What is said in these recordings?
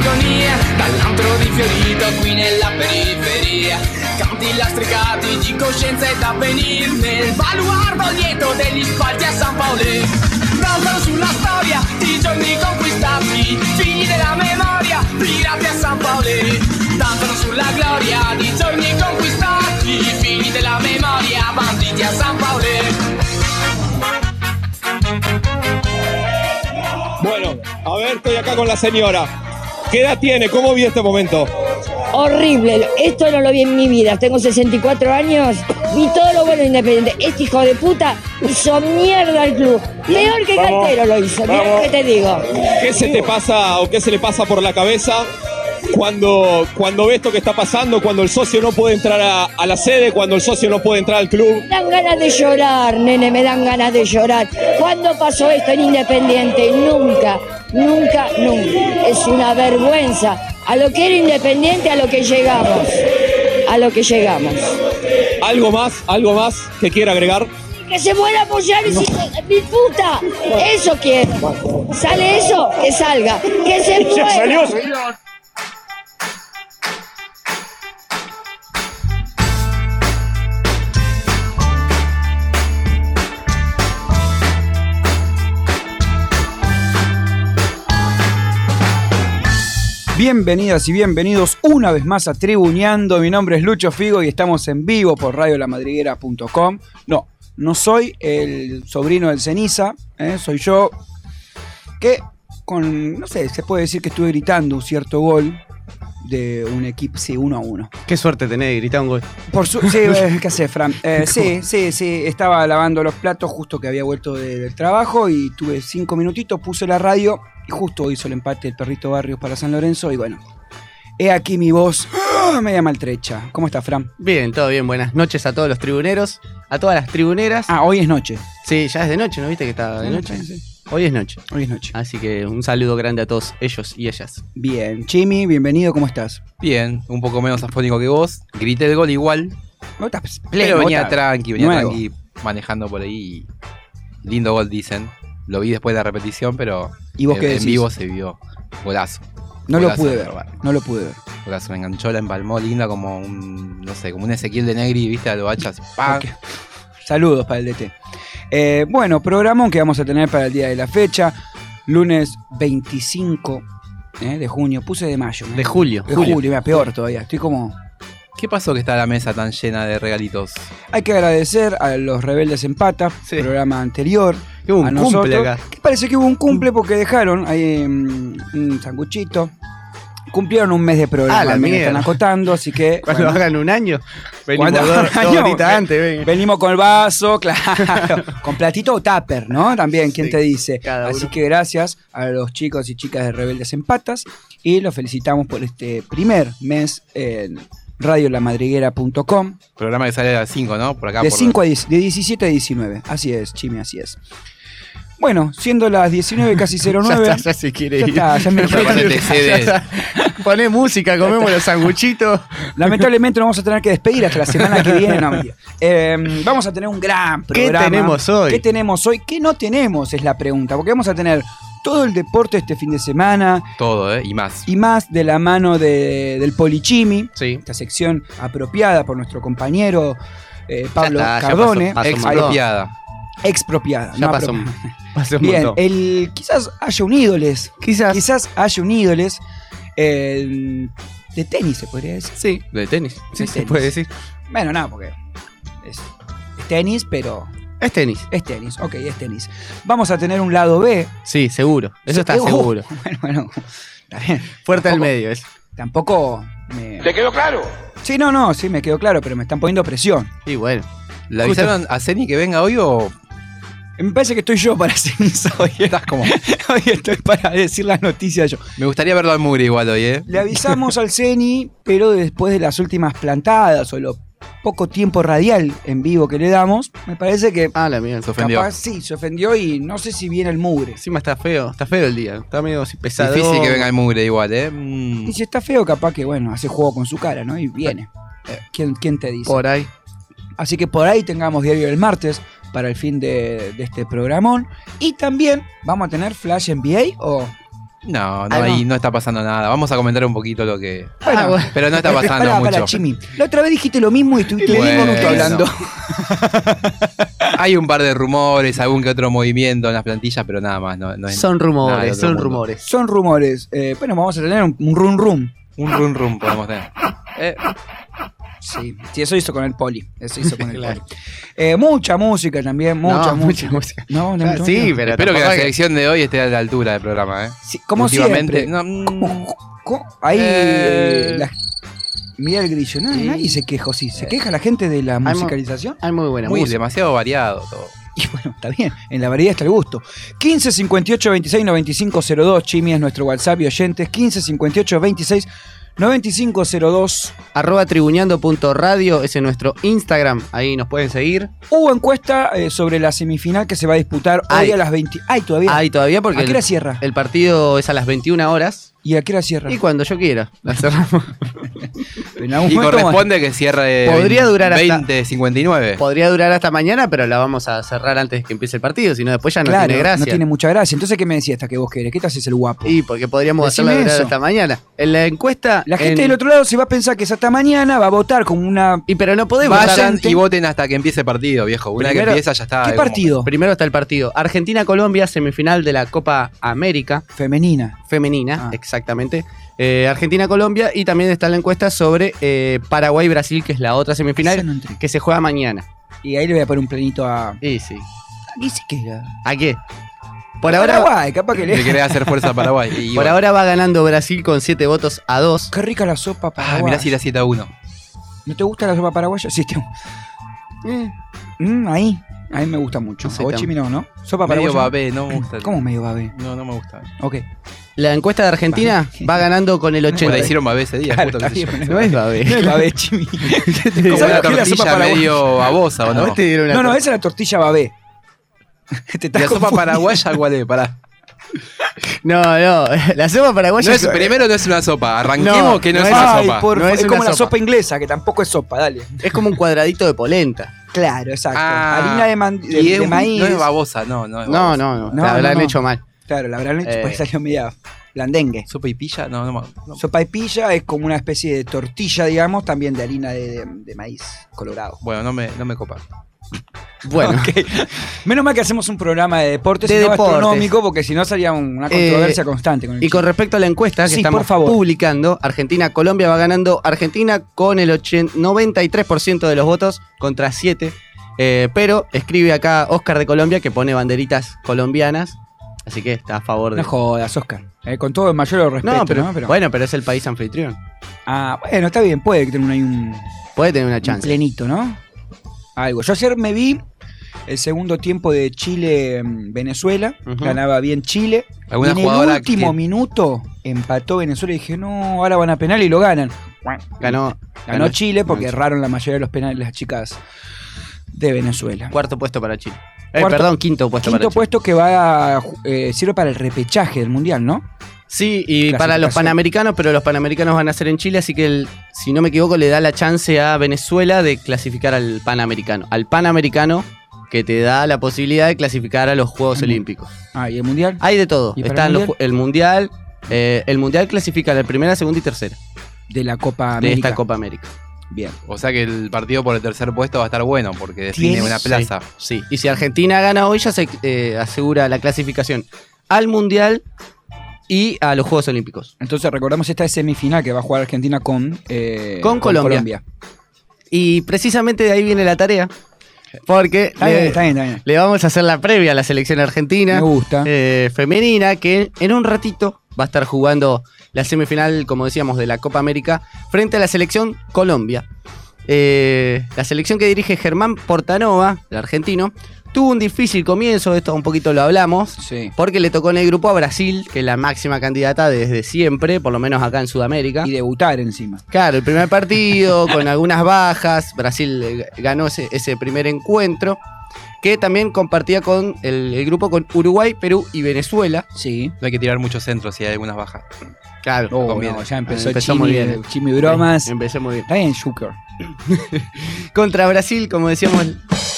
agonia Dall'antro rifiorito qui nella periferia. Canti lastricati di coscienza e d'avvenir Nel baluardo lieto degli spalti a San Paolo. Danzano sulla storia di giorni conquistati Figli della memoria, pirati a San Paolo. Danzano sulla gloria di giorni conquistati Figli della memoria, banditi a San Paolo. Bueno, a ver, estoy acá con la señora. ¿Qué edad tiene? ¿Cómo vi este momento? Horrible, esto no lo vi en mi vida. Tengo 64 años, vi todo lo bueno de Independiente. Este hijo de puta hizo mierda al club. Peor que Vamos, Cantero lo hizo, mirá vamos. lo que te digo. ¿Qué se te pasa o qué se le pasa por la cabeza cuando, cuando ve esto que está pasando, cuando el socio no puede entrar a, a la sede, cuando el socio no puede entrar al club? Me dan ganas de llorar, nene, me dan ganas de llorar. ¿Cuándo pasó esto en Independiente? Nunca, nunca, nunca. Es una vergüenza. A lo que era Independiente, a lo que llegamos. A lo que llegamos. ¿Algo más? ¿Algo más que quiera agregar? Que se muera y si- mi puta. Eso quiero. ¿Sale eso? Que salga. Que se Ya muera. salió, señor. Bienvenidas y bienvenidos una vez más a Tribuneando. Mi nombre es Lucho Figo y estamos en vivo por radiolamadriguera.com. No, no soy el sobrino del ceniza, ¿eh? soy yo que con, no sé, se puede decir que estuve gritando un cierto gol de un equipo, sí, uno a uno. Qué suerte tenés de gritar un gol. Por su sí, eh, ¿qué haces, Fran? Eh, sí, sí, sí, estaba lavando los platos justo que había vuelto de- del trabajo y tuve cinco minutitos, puse la radio y justo hizo el empate el perrito Barrios para San Lorenzo y bueno, he aquí mi voz ¡ah! media maltrecha. ¿Cómo estás, Fran? Bien, todo bien. Buenas noches a todos los tribuneros, a todas las tribuneras. Ah, hoy es noche. Sí, ya es de noche, ¿no viste que está de noche? Sí, sí. Hoy es noche. Hoy es noche. Así que un saludo grande a todos ellos y ellas. Bien, Chimi, bienvenido, ¿cómo estás? Bien, un poco menos afónico que vos. Grité el gol igual. ¿No estás Pero venía tranqui, venía nuevo. tranqui manejando por ahí. Lindo gol, dicen. Lo vi después de la repetición, pero ¿Y vos en, qué en decís? vivo se vio. Golazo. No lo pude de ver, no lo pude ver. Golazo, me enganchó, la empalmó linda como un, no sé, como un Ezequiel de Negri, viste, a lo hachas. ¡pam! Ok. Saludos para el DT. Eh, bueno, programón que vamos a tener para el día de la fecha. Lunes 25 eh, de junio. Puse de mayo. De julio. De julio, mira, peor todavía. Estoy como. ¿Qué pasó que está la mesa tan llena de regalitos? Hay que agradecer a los Rebeldes en Pata, Sí. programa anterior. Hubo un a cumple nosotros, acá. que parece que hubo un cumple porque dejaron ahí mm, un sanguchito. Cumplieron un mes de programa, Ah, la me mierda. están acotando, así que. Cuando bueno, hagan un año, venimos dos, dos año, antes. Venimos con el vaso, claro. con platito o tupper, ¿no? También, ¿quién Sí, te dice? Así que gracias a los chicos y chicas de Rebeldes en Patas y los felicitamos por este primer mes en radiolamadriguera.com Programa que sale a las 5, ¿no? Por acá. de por- 5 a 10, de 17 a 19. Así es, Chimi, así es. Bueno, siendo las 19 casi Ya 09. está, ya se quiere Ya ir. está, ya me Ya Ya está. Poné música, comemos los sanguchitos. Lamentablemente nos vamos a tener que despedir hasta la semana que viene. no. Eh, vamos a tener un gran ¿Qué programa. tenemos hoy? ¿Qué tenemos hoy? ¿Qué no tenemos? Es la pregunta. Porque vamos a tener todo el deporte este fin de semana Todo, ¿eh? Y más. y más de la mano de- del Polichimi, Sí. esta sección apropiada por nuestro compañero eh, Pablo está, ya Cardone, pasó- pasó. Expropiada. Expropiada. Ya no pasó, pasó un Bien, montón. el, quizás haya un ídoles, Quizás. quizás haya un ídoles eh, de tenis, se podría decir. Sí, de tenis. Sí, se puede decir. Bueno, no, porque es, es tenis, pero Es tenis. es tenis. Ok, es tenis. Vamos a tener un lado B. Sí, seguro. Eso está seguro. Bueno, bueno. está bien. Fuerte al medio. Es. Tampoco me... ¿Te quedó claro? Sí, no, no, sí, me quedó claro, pero me están poniendo presión. Y bueno. ¿Le Justo- avisaron a Ceni que venga hoy o Me parece que estoy yo para ceniza hoy. Estás como. Hoy estoy para decir las noticias yo. Me gustaría verlo al mugre igual hoy, ¿eh? Le avisamos al Ceni, pero después de las últimas plantadas o lo poco tiempo radial en vivo que le damos, me parece que Ah, la mía. Se ofendió. capaz sí, se ofendió y no sé si viene el mugre. Encima está feo, está feo el día. Está medio pesado. Difícil que venga el mugre igual, ¿eh? Mm. Y si está feo, capaz que, bueno, hace juego con su cara, ¿no? Y viene. Eh, ¿Quién, quién te dice? Por ahí. Así que por ahí tengamos diario del martes para el fin de, de este programón. Y también vamos a tener Flash NBA o... No, no, Ah, no. ahí no está pasando nada. Vamos a comentar un poquito lo que. Bueno, Ah, bueno. Pero no está pasando mucho. Chimi. La otra vez dijiste lo mismo y estuviste Bueno. 10 minutos hablando. Hay un par de rumores, algún que otro movimiento en las plantillas, pero nada más. No, no es Son rumores, son mundo. rumores. Son rumores. Eh, bueno, vamos a tener un, un run. Un run run podemos tener. Eh, Sí, sí, eso hizo con el poli. Eso hizo con el Claro. poli. Eh, mucha música también, mucha No, música. mucha música. No, no, Ah, no, sí, pero espero que la que- selección de hoy esté a la altura del programa, ¿eh? Sí, como siempre. no, mm, Ahí Eh. la- Mira el grillo, no, Sí. nadie se quejó, sí, se queja la gente de la musicalización. Hay muy buena muy música. demasiado variado todo. Y bueno, está bien, en la variedad está el gusto. 15 58 26 95 02, Chimi es nuestro WhatsApp y oyentes. 15 58 26 95 02. Arroba tribuñando.radio, ese es nuestro Instagram. Ahí nos pueden seguir. Hubo encuesta eh, sobre la semifinal que se va a disputar hoy Ay. a las 20. Ay, todavía. Ahí todavía porque ¿A qué hora el, cierra? el partido es a las 21 horas. ¿Y a qué hora cierra? Y cuando yo quiera. La cerramos. En algún Y momento corresponde que cierre Podría durar hasta- 20.59. Podría durar hasta mañana, pero la vamos a cerrar antes que empiece el partido. Si no, después ya no claro, tiene gracia. no tiene mucha gracia. Entonces, ¿qué me decías hasta que vos querés? ¿Qué te haces el guapo? Y porque podríamos Decime hacerla durar eso. hasta mañana. En la encuesta. La gente en- del otro lado se va a pensar que es hasta mañana, va a votar como una. Y pero no podemos. Vayan votar- y voten hasta que empiece el partido, viejo. Una Primero- que empieza ya está. ¿Qué como- partido? Primero está el partido. Argentina-Colombia, semifinal de la Copa América Femenina. femenina, Ah. Exactamente. Eh, Argentina-Colombia y también está la encuesta sobre eh, Paraguay-Brasil, que es la otra semifinal, no que se juega mañana. Y ahí le voy a poner un planito a. Y sí. Aquí sí que era. ¿A qué? Por ahora, Paraguay, capaz que Le le. querés hacer fuerza a Paraguay. Y por bueno. ahora va ganando Brasil con 7 votos a 2. Qué rica la sopa Ah, paraguaya. mirá si era 7 a 1. ¿No te gusta la sopa paraguaya? Sí, te... Mm, ahí. A mí me gusta mucho. No. Sopa Medio paraguaya. babé, no me gusta. ¿Cómo medio babé? No, no me gusta. Ok. La encuesta de Argentina va ganando con el Bueno, 80. la hicieron babé ese día. Claro, puta, está qué sé yo. bien, No es babé. No es babé, Chimi. Como ¿Sabes una tortilla medio babosa, ¿o no? No, no, esa es la tortilla babé. Te La sopa paraguaya, ¿cuál es? Pará. No, no. La sopa paraguaya No es, primero no es una sopa. Arranquemos No, que no, no es una Ay, sopa. por No favor, es es, una como la sopa. sopa inglesa, que tampoco es sopa, dale. es como un cuadradito de polenta. Claro, exacto. Ah, Harina de, man- de- y es de un- maíz. No es babosa, no, no es No, babosa. no, no. No, la no, no. hecho mal. Claro, la habrán hecho, Eh. salió media blandengue. ¿Sopa y pilla? No, no, no. Sopa y pilla es como una especie de tortilla, digamos, también de harina de, de- de maíz colorado. Bueno, no me, no me copa. Bueno. Ok. Menos mal que hacemos un programa de deportes De y no deportes. gastronómico, porque si no sería una controversia constante con el Y con respecto a la encuesta que Sí, estamos por favor. publicando, Argentina-Colombia va ganando Argentina con el 80 93% de los votos contra 7. Eh, pero escribe acá Oscar de Colombia que pone banderitas colombianas. Así que está a favor de. No jodas, Oscar. Eh, con todo el mayor respeto, No, pero, ¿no? Pero- bueno, pero es el país anfitrión. Ah, bueno, está bien, puede que tenga ahí un, Puede tener una un chance. plenito, ¿no? Algo. Yo ayer me vi el segundo tiempo de Chile-Venezuela. Ujú. Ganaba bien Chile. Y ¿Alguna en el último que- minuto empató Venezuela y dije, no, ahora van a penal y lo ganan. Ganó, Ganó Chile porque erraron la mayoría de los penales las chicas de Venezuela. Cuarto puesto para Chile. Eh, Cuarto- perdón, quinto puesto para Quinto Chile. puesto que va a, eh, sirve para el repechaje del mundial, ¿no? Sí, y para los panamericanos, pero los panamericanos van a ser en Chile, así que el- si no me equivoco le da la chance a Venezuela de clasificar al panamericano. Al panamericano que te da la posibilidad de clasificar a los Juegos. Olímpicos. Ah, y el mundial. Hay de todo. ¿Y para Está el los mundial? ju- el mundial. eh, el mundial clasifica la primera, segunda y tercera de la Copa de América. esta Copa América. Bien. O sea que el partido por el tercer puesto va a estar bueno porque define Tiene- una plaza. Sí. Y si Argentina gana hoy, ya se eh, asegura la clasificación al mundial y a los Juegos Olímpicos. Entonces recordamos esta es semifinal que va a jugar Argentina con, eh, Con Colombia. Y precisamente de ahí viene la tarea. Porque Está le, bien, está bien, está bien. le vamos a hacer la previa a la selección argentina. Me gusta. eh, femenina, que en un ratito va a estar jugando la semifinal, como decíamos, de la Copa América frente a la selección Colombia. Eh, la selección que dirige Germán Portanova, el argentino, tuvo un difícil comienzo, esto un poquito lo hablamos, Sí. porque le tocó en el grupo a Brasil, que es la máxima candidata desde siempre, por lo menos acá en Sudamérica. Y debutar encima. Claro, el primer partido con algunas bajas, Brasil eh, ganó ese, ese primer encuentro, que también compartía con el, el grupo con Uruguay, Perú y Venezuela. Sí. No hay que tirar muchos centros si hay algunas bajas. Claro, Oh, no, ya empezó, Empezó Chimi, muy bien. Chimi Bromas. Empecé muy bien. Está bien, Zucker. Contra Brasil, como decíamos.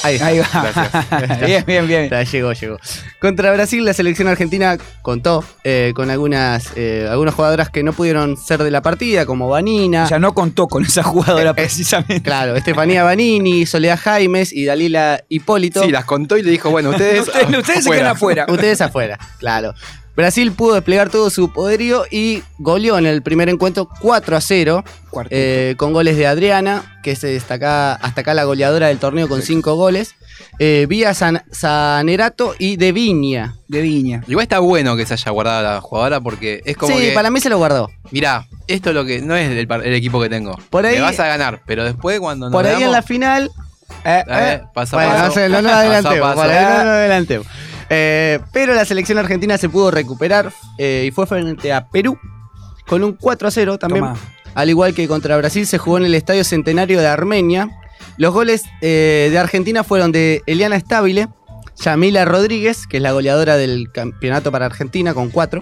Ahí, Ahí va. bien, bien, bien. Llegó, llegó. Contra Brasil, la selección argentina contó eh, con algunas, eh, algunas jugadoras que no pudieron ser de la partida, como Vanina. O sea, no contó con esa jugadora eh, precisamente. Claro, Estefanía Vanini, Soledad Jaimes y Dalila Hipólito. Sí, las contó y le dijo, bueno, ustedes. Ustedes, ustedes se quedan afuera. Ustedes afuera, claro. Brasil pudo desplegar todo su poderío y goleó en el primer encuentro 4 a 0, Cuarteto. eh, con goles de Adriana, que se destaca hasta acá la goleadora del torneo con 5 goles, eh, Vía San- Sanerato y de Viña. de Viña. Igual está bueno que se haya guardado la jugadora porque es como Sí, que. para mí se lo guardó. Mirá, esto es lo que. No es el, el equipo que tengo. Por ahí- Me vas a ganar, pero después cuando nos Por ahí en la final. eh, Eh, eh, paso a bueno, paso. no, no Paso adelantemos. paso. por ahí no nos adelantemos. Eh, pero la selección argentina se pudo recuperar eh, y fue frente a Perú con un 4 a 0 también. Al igual que contra Brasil, se jugó en el Estadio Centenario de Armenia. Los goles eh, de Argentina fueron de Eliana Stabile, Yamila Rodríguez, que es la goleadora del campeonato para Argentina, con 4.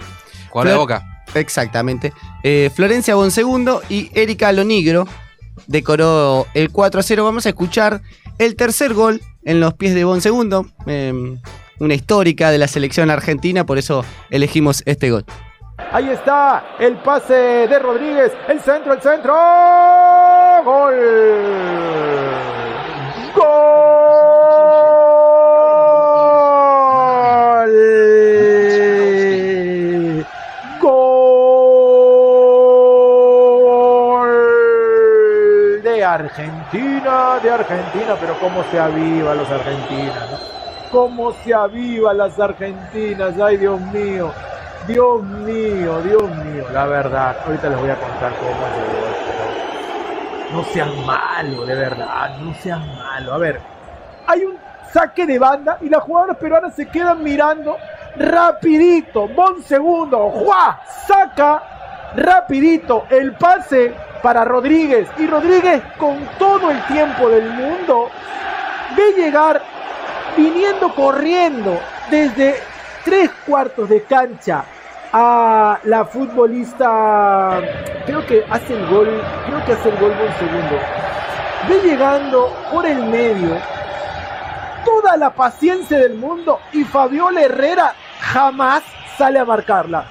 Jugador de boca. Exactamente. Eh, Florencia Bonsegundo y Erika Lonigro decoró el 4 a 0. Vamos a escuchar el tercer gol en los pies de Bonsegundo. Una histórica de la selección argentina, por eso elegimos este gol. Ahí está el pase de Rodríguez. El centro, el centro. Gol. Gol. Gol de Argentina, de Argentina, pero cómo se avivan los argentinos, ¿no? Cómo se avivan las argentinas, ay Dios mío. Dios mío, Dios mío, la verdad. Ahorita les voy a contar cómo gol, pero no sean malos, de verdad, no sean malos. A ver, hay un saque de banda y las jugadoras peruanas se quedan mirando rapidito, bon segundo, ¡juá! Saca rapidito el pase para Rodríguez y Rodríguez con todo el tiempo del mundo ve llegar viniendo corriendo desde tres cuartos de cancha a la futbolista, creo que hace el gol, creo que hace el gol un segundo. Ve llegando por el medio toda la paciencia del mundo y Fabiola Herrera jamás sale a marcarla.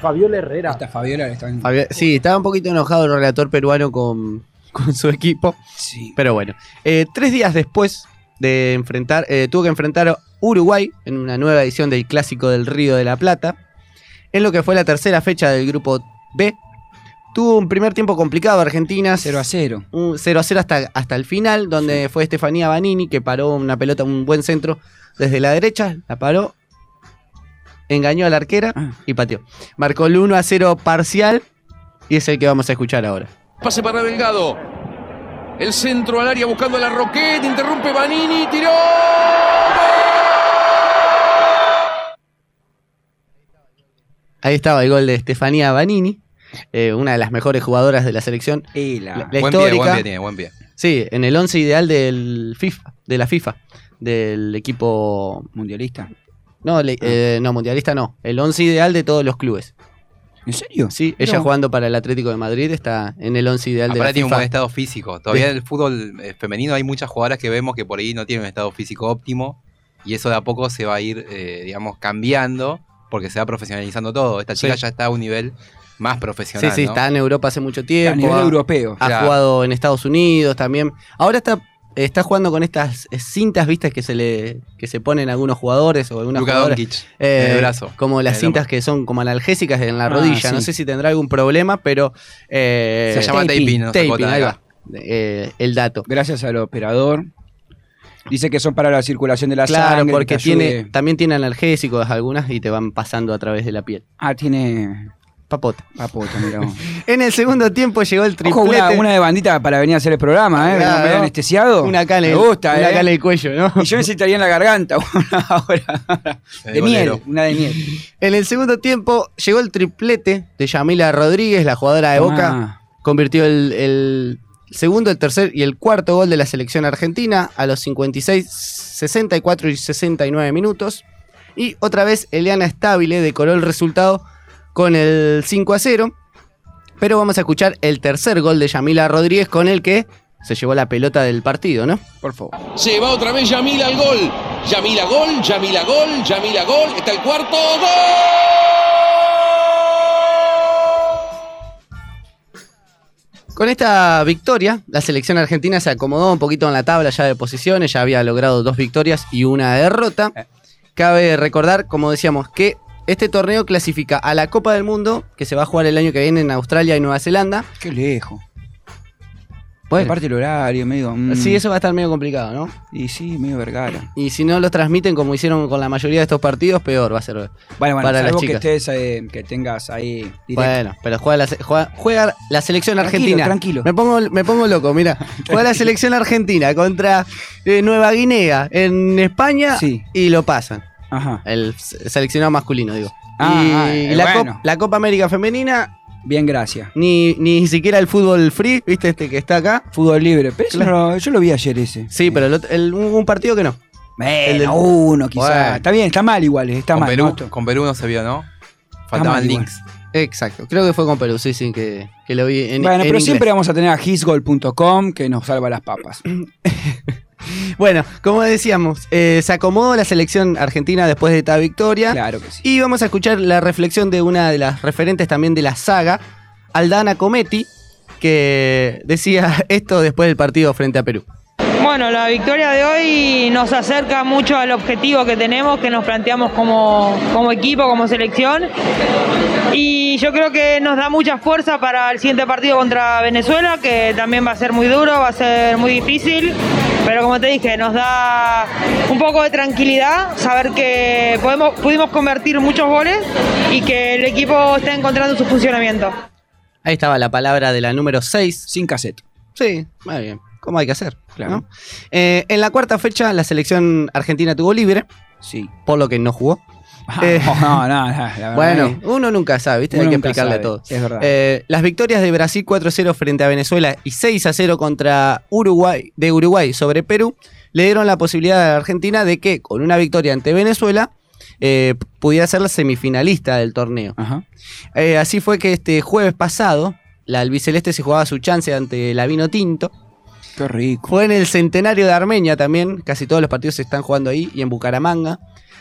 Fabiola Herrera. Esta Fabiola está en... Fabi- Sí, estaba un poquito enojado el relator peruano con, con su equipo. Sí. Pero bueno, eh, tres días después de enfrentar, eh, tuvo que enfrentar a Uruguay en una nueva edición del Clásico del Río de la Plata, en lo que fue la tercera fecha del grupo B. Tuvo un primer tiempo complicado Argentina, 0 a 0. un 0 a 0 hasta, hasta el final, donde fue Estefanía Banini que paró una pelota, un buen centro desde la derecha, la paró, engañó a la arquera Ah. y pateó. Marcó el 1 a 0 parcial y es el que vamos a escuchar ahora. Pase para Delgado. El centro al área buscando a la Roquette. Interrumpe Vanini. Tiró. Ahí estaba el gol de Estefanía Banini, eh, una de las mejores jugadoras de la selección. Y la... La- la Buen pie, histórica. buen pie tiene, buen pie. Sí, en el 11 ideal del FIFA, de la FIFA, del equipo... Mundialista. No, le- eh, no, mundialista no, el 11 ideal de todos los clubes. ¿En serio? Sí, ella jugando para el Atlético de Madrid está en el 11 ideal de la Aparte tiene un FIFA. buen estado físico. Todavía en el fútbol eh, femenino hay muchas jugadoras que vemos que por ahí no tienen un estado físico óptimo y eso de a poco se va a ir, eh, digamos, cambiando porque se va profesionalizando todo. Esta chica Sí. ya está a un nivel más Sí, profesional. sí, ¿no? está en Europa hace mucho A tiempo. nivel ha- europeo. Ha Claro. jugado en Estados Unidos también. Ahora está, está jugando con estas eh, cintas, vistas que se le que se ponen a algunos jugadores o algunas Luka jugadoras. Doncic, Eh, en el brazo. Como las el cintas que son como analgésicas en la Ah, rodilla. sí. No sé si tendrá algún problema, pero. eh, Se llama taping, taping, ahí va. Eh, el dato. Gracias al operador. Dice que son para la circulación de la Claro, sangre. porque tiene, también tiene analgésicos algunas y te van pasando a través de la piel. Ah, tiene... Papota. Papota, vos. En el segundo tiempo llegó el Ojo, triplete. una, una de bandita para venir a hacer el programa, ¿eh? Claro. medio anestesiado. Una en Me gusta, una ¿eh? el cuello, ¿no? Y yo necesitaría en la garganta una ahora. De De miel, una de miel. En el segundo tiempo llegó el triplete de Yamila Rodríguez, la jugadora de Boca. Ah, Convirtió el, el segundo, el tercer y el cuarto gol de la selección argentina a los 56, 64 y 69 minutos. Y otra vez Eliana Estabile decoró el resultado con el 5 a 0. Pero vamos a escuchar el tercer gol de Yamila Rodríguez con el que se llevó la pelota del partido, ¿no? por favor. Se va otra vez Yamila al gol. Yamila gol, Yamila gol, Yamila gol. Está el cuarto. ¡Gol! Con esta victoria, la selección argentina se acomodó un poquito en la tabla ya de posiciones, ya había logrado dos victorias y una derrota. Eh. Cabe recordar, como decíamos, que este torneo clasifica a la Copa del Mundo, que se va a jugar el año que viene en Australia y Nueva Zelanda. Qué lejos. Bueno, Aparte el horario, medio. mm, sí, eso va a estar medio complicado, ¿no? Y sí, medio vergara. Y si no los transmiten como hicieron con la mayoría de estos partidos, peor va a ser. Bueno, bueno, Para las salvo que chicas. estés, eh, que tengas ahí directo. Bueno, pero juega la, se- juega, juega la selección Tranquilo, argentina. tranquilo. Me pongo, me pongo loco, mira. Juega la selección argentina contra eh, Nueva Guinea en España Sí. y lo pasan. Ajá. El se- seleccionado masculino, digo. Ah, y ah, eh, la, bueno. Cop- la Copa América Femenina, Bien, gracias. ni, ni siquiera el fútbol free, ¿viste este que está acá? Fútbol libre. Pero Claro. no yo lo vi ayer ese. Sí, pero el el- hubo un partido que no. Bueno, el del- uno quizás. Bueno. Está bien, está mal igual, está con, mal. Perú, ¿no? Con Perú no se vio, ¿no? Faltaban igual. links. Exacto, creo que fue con Perú, sí, sí, que, que lo vi en bueno, en pero inglés. siempre vamos a tener a hisgol.com que nos salva las papas. Bueno, como decíamos, eh, se acomodó la selección argentina después de esta victoria. Claro que sí. Y vamos a escuchar la reflexión de una de las referentes también de la saga, Aldana Cometti, que decía esto después del partido frente a Perú. Bueno, la victoria de hoy nos acerca mucho al objetivo que tenemos, que nos planteamos como, como equipo, como selección. Y yo creo que nos da mucha fuerza para el siguiente partido contra Venezuela, que también va a ser muy duro, va a ser muy difícil. Pero como te dije, nos da un poco de tranquilidad saber que podemos, pudimos convertir muchos goles y que el equipo está encontrando su funcionamiento. Ahí estaba la palabra de la número 6. Sin cassette. Sí, muy bien. ¿Cómo hay que hacer? Claro. ¿no? Eh, en la cuarta fecha, la selección argentina tuvo libre, Sí. por lo que no jugó. Ah, Eh, no, no, no, la verdad Bueno, uno nunca sabe, ¿viste? Hay que explicarle sabe, todo. es verdad. Eh, las victorias de Brasil 4-0 frente a Venezuela y 6-0 contra Uruguay, de Uruguay sobre Perú le dieron la posibilidad a la Argentina de que con una victoria ante Venezuela eh, pudiera ser la semifinalista del torneo. Ajá. Así fue que este jueves pasado la albiceleste se jugaba su chance ante la Vino Tinto. Qué rico. Fue en el centenario de Armenia también, casi todos los partidos se están jugando ahí, y en Bucaramanga,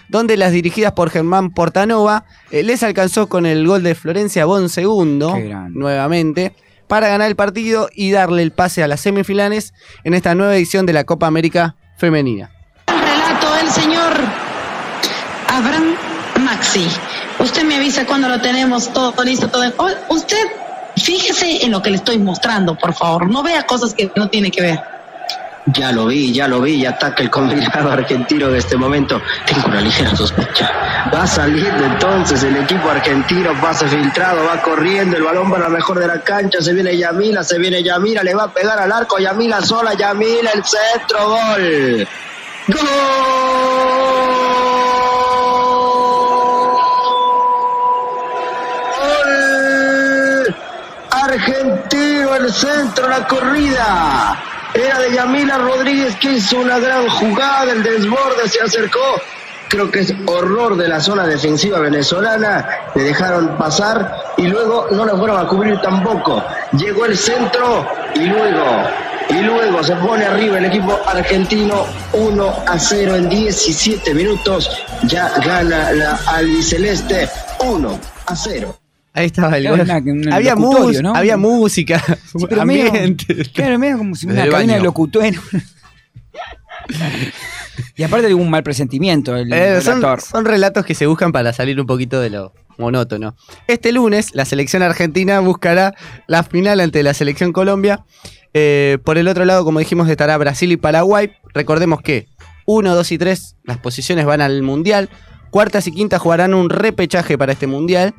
donde las dirigidas por Germán Portanova eh, les alcanzó con el gol de Florencia Bon segundo, nuevamente, para ganar el partido y darle el pase a las semifinales en esta nueva edición de la Copa América Femenina. relato el señor Abraham Maxi. Usted me avisa cuando lo tenemos todo listo. Todo. Oh, Usted fíjese en lo que le estoy mostrando, por favor. No vea cosas que no tiene que ver. Ya lo vi, ya lo vi, y ataca el combinado argentino en este momento. Tengo una ligera sospecha. Va saliendo entonces el equipo argentino, pase filtrado, va corriendo, el balón para la mejor de la cancha, se viene Yamila, se viene Yamila, le va a pegar al arco, Yamila sola, Yamila, el centro, gol. ¡Gol! El centro, la corrida. Era de Yamila Rodríguez que hizo una gran jugada, el desborde se acercó. Creo que es horror de la zona defensiva venezolana. Le dejaron pasar y luego no lo fueron a cubrir tampoco. Llegó el centro y luego, y luego se pone arriba el equipo argentino 1 a 0 en 17 minutos. Ya gana la albiceleste 1 a 0. Ahí estaba el una- un había, mus- ¿no? había música, Sí, pero medio- ambiente. Claro, medio como si una Desde el cadena de baño. locutorio. y aparte de un mal presentimiento el Eh, son relatos que se buscan para salir un poquito de lo monótono. Este lunes, la selección argentina buscará la final ante la selección Colombia. Eh, por el otro lado, como dijimos, estará Brasil y Paraguay. Recordemos que 1, 2 y 3, las posiciones van al Mundial. Cuartas y quintas jugarán un repechaje para este Mundial.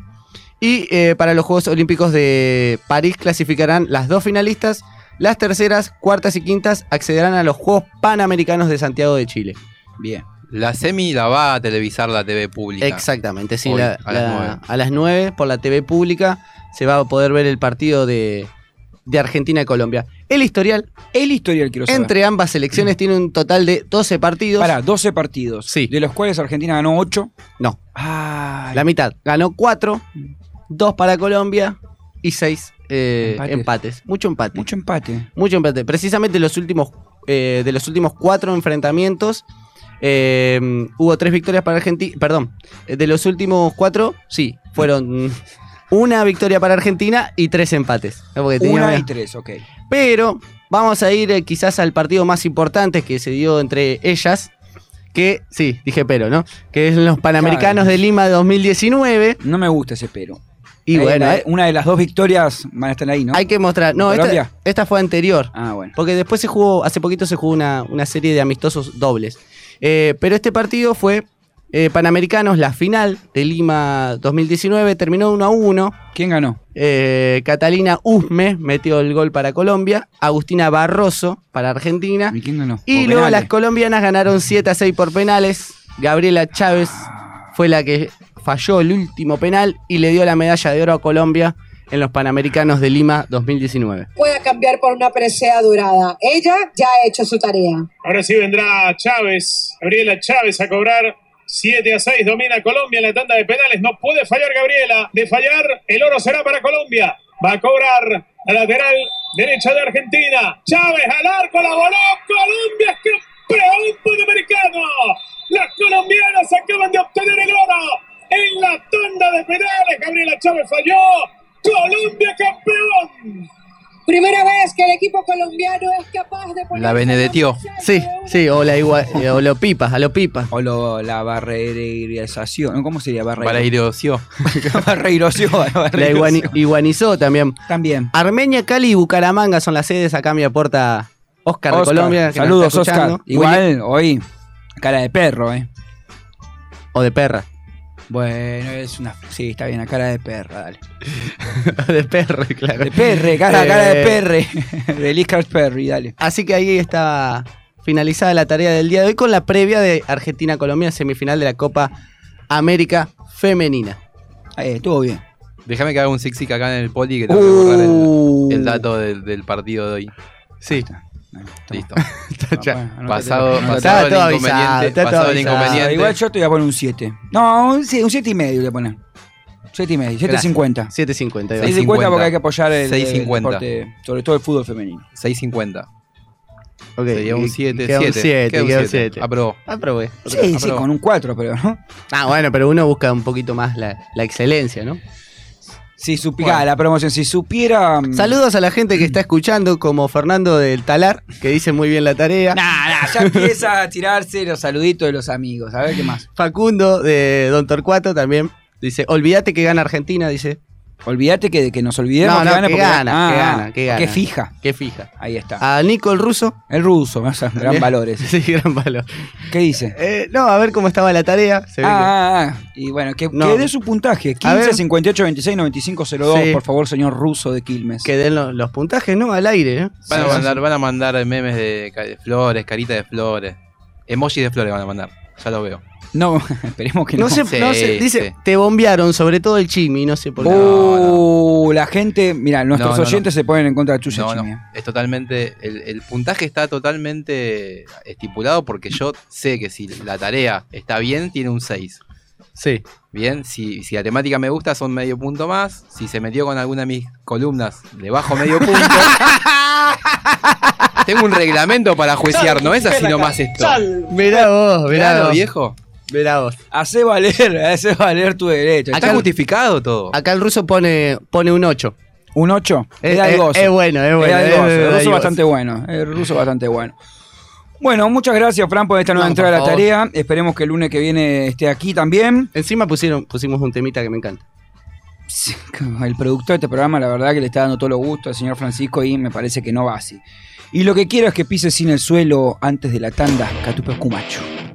Y eh, para los Juegos Olímpicos de París clasificarán las dos finalistas. Las terceras, cuartas y quintas accederán a los Juegos Panamericanos de Santiago de Chile. Bien. La semi la va a televisar la TV pública. Exactamente, sí. Hoy, la- a las la- nueve. a las 9 por la TV pública se va a poder ver el partido de, de Argentina y Colombia. El historial El historial quiero saber. entre ambas selecciones tiene un total de 12 partidos. Para, 12 partidos. Sí. De los cuales Argentina ganó 8. No, la mitad. Ganó 4, 2 para Colombia y 6 Empates. empates. Mucho empate. mucho empate. Mucho empate. Precisamente los últimos, eh, de los últimos cuatro enfrentamientos, eh, hubo tres victorias para Argentina. Perdón, eh, de los últimos cuatro, sí, fueron una victoria para Argentina y tres empates. ¿no? Porque tenía Una y tres, ok. Pero vamos a ir eh, quizás al partido más importante que se dio entre ellas. Que, sí, dije pero, ¿no? Que es los Panamericanos Claro. de Lima 2019. No me gusta ese pero. Y bueno, eh, una de las dos victorias van a estar ahí, ¿no? hay que mostrar. No, esta, esta fue anterior. Ah, bueno. Porque después se jugó, hace poquito se jugó una, una serie de amistosos dobles. Eh, pero este partido fue eh, Panamericanos, la final de Lima 2019, terminó 1 a 1. ¿Quién ganó? Eh, Catalina Usme metió el gol para Colombia, Agustina Barroso para Argentina. ¿Y quién ganó? Y luego penales. las colombianas ganaron 7 a 6 por penales. Gabriela Chávez fue la que falló el último penal y le dio la medalla de oro a Colombia en los Panamericanos de Lima 2019. pueda cambiar por una presea dorada. Ella ya ha hecho su tarea. Ahora sí vendrá Chávez, Gabriela Chávez a cobrar. 7 a 6, domina Colombia en la tanda de penales, no puede fallar Gabriela, de fallar el oro será para Colombia, va a cobrar la lateral derecha de Argentina, Chávez al arco, la voló, Colombia es campeón panamericano, las colombianas acaban de obtener el oro en la tanda de penales, Gabriela Chávez falló, Colombia campeón. Primera vez que el equipo colombiano es capaz de poner La Benedettió. Sí, sí, o, la igua- eh, o lo pipas, a lo pipas. O lo- la barreirización. ¿Cómo sería? Barreiro. Barreiroció. Barreiroció. La iguani- iguanizó también. También. Armenia, Cali y Bucaramanga son las sedes. Acá me aporta Oscar, de Oscar, Colombia. que nos Saludos. Oscar. Igual hoy, cara de perro, ¿eh? O de perra. Bueno, es una. Sí, está bien, a cara de perra, dale. de perro, claro. De perre, cara, cara de Eh, perre. de Liscar Perry, dale. Así que ahí está finalizada la tarea del día de hoy con la previa de Argentina-Colombia, semifinal de la Copa América Femenina. Ahí, estuvo bien. Déjame que haga un six acá en el poli que tengo que borrar Uh. el, el dato del, del partido de hoy. Sí. Listo. Pasado, pasado el todo avisado, inconveniente. Pasado el. Igual yo te voy a poner un 7. No, un 7 y medio le voy a poner. 7 y medio, 7.50. 7.50. ahí va. 6.50 porque hay que apoyar el, el 6.50. deporte, sobre todo el fútbol femenino. 6.50. Ok, Sería un y- 7. queda un 7. 7, Queda un queda un 7. 7. Aprobó. Aprobé. Sí, sí, con un 4, pero ¿no? Ah, bueno, pero uno busca un poquito más la, la excelencia, ¿no? Si supiera la promoción, si supiera. mm, Saludos a la gente que está escuchando, como Fernando del Talar, que dice muy bien la tarea. Nah, nah, ya empieza a tirarse los saluditos de los amigos. A ver qué más. Facundo de Don Torcuato también dice, olvídate que gana Argentina, dice. Olvídate que, que nos olvidemos No, no, que gana que gana, ah, que gana, que gana. Que fija. Qué fija. Ahí está. A Nico el ruso. El ruso, o sea, gran valor ese. Sí, gran valor. ¿Qué dice? Eh, no, a ver cómo estaba la tarea. Se ve que- Ah, ah, ah. y bueno, que, No. que dé su puntaje. A ver. 15, 58, 26, 95, 02, Sí. por favor, señor ruso de Quilmes. que den lo- los puntajes, ¿no? Al aire, ¿eh? Van a, mandar, sí. van a mandar memes de flores, caritas de flores. Emojis de flores van a mandar. Ya lo veo. No, esperemos que no. No sé, no Sí, sé, dice, sí. te bombearon, sobre todo el chimi, no sé por qué. Uh, la gente, mira, nuestros No, no, oyentes se ponen en contra de Chucha No, no. Es totalmente. El, el puntaje está totalmente estipulado porque yo sé que si la tarea está bien, tiene un 6. Sí. Bien, si, si la temática me gusta, son medio punto más. Si se metió con alguna de mis columnas, le bajo medio punto. Tengo un reglamento para juiciar, no es así nomás esto. Mirá vos, mirá vos. viejo. Mirá vos. Hace valer, hace valer tu derecho. Está Acá- justificado todo. Acá el ruso pone, pone un 8. Un 8. Es, Es, es- es bueno, es bueno. Es el ruso dadivoso. bastante bueno. El ruso bastante bueno. Bueno, muchas gracias, Fran, por esta nueva No, entrada a la favor. tarea. Esperemos que el lunes que viene esté aquí también. Encima pusieron, pusimos un temita que me encanta. El productor de este programa, la verdad que le está dando todo lo gusto al señor Francisco y me parece que no va así. Y lo que quiero es que pise sin el suelo antes de la tanda, Catupe Cumacho.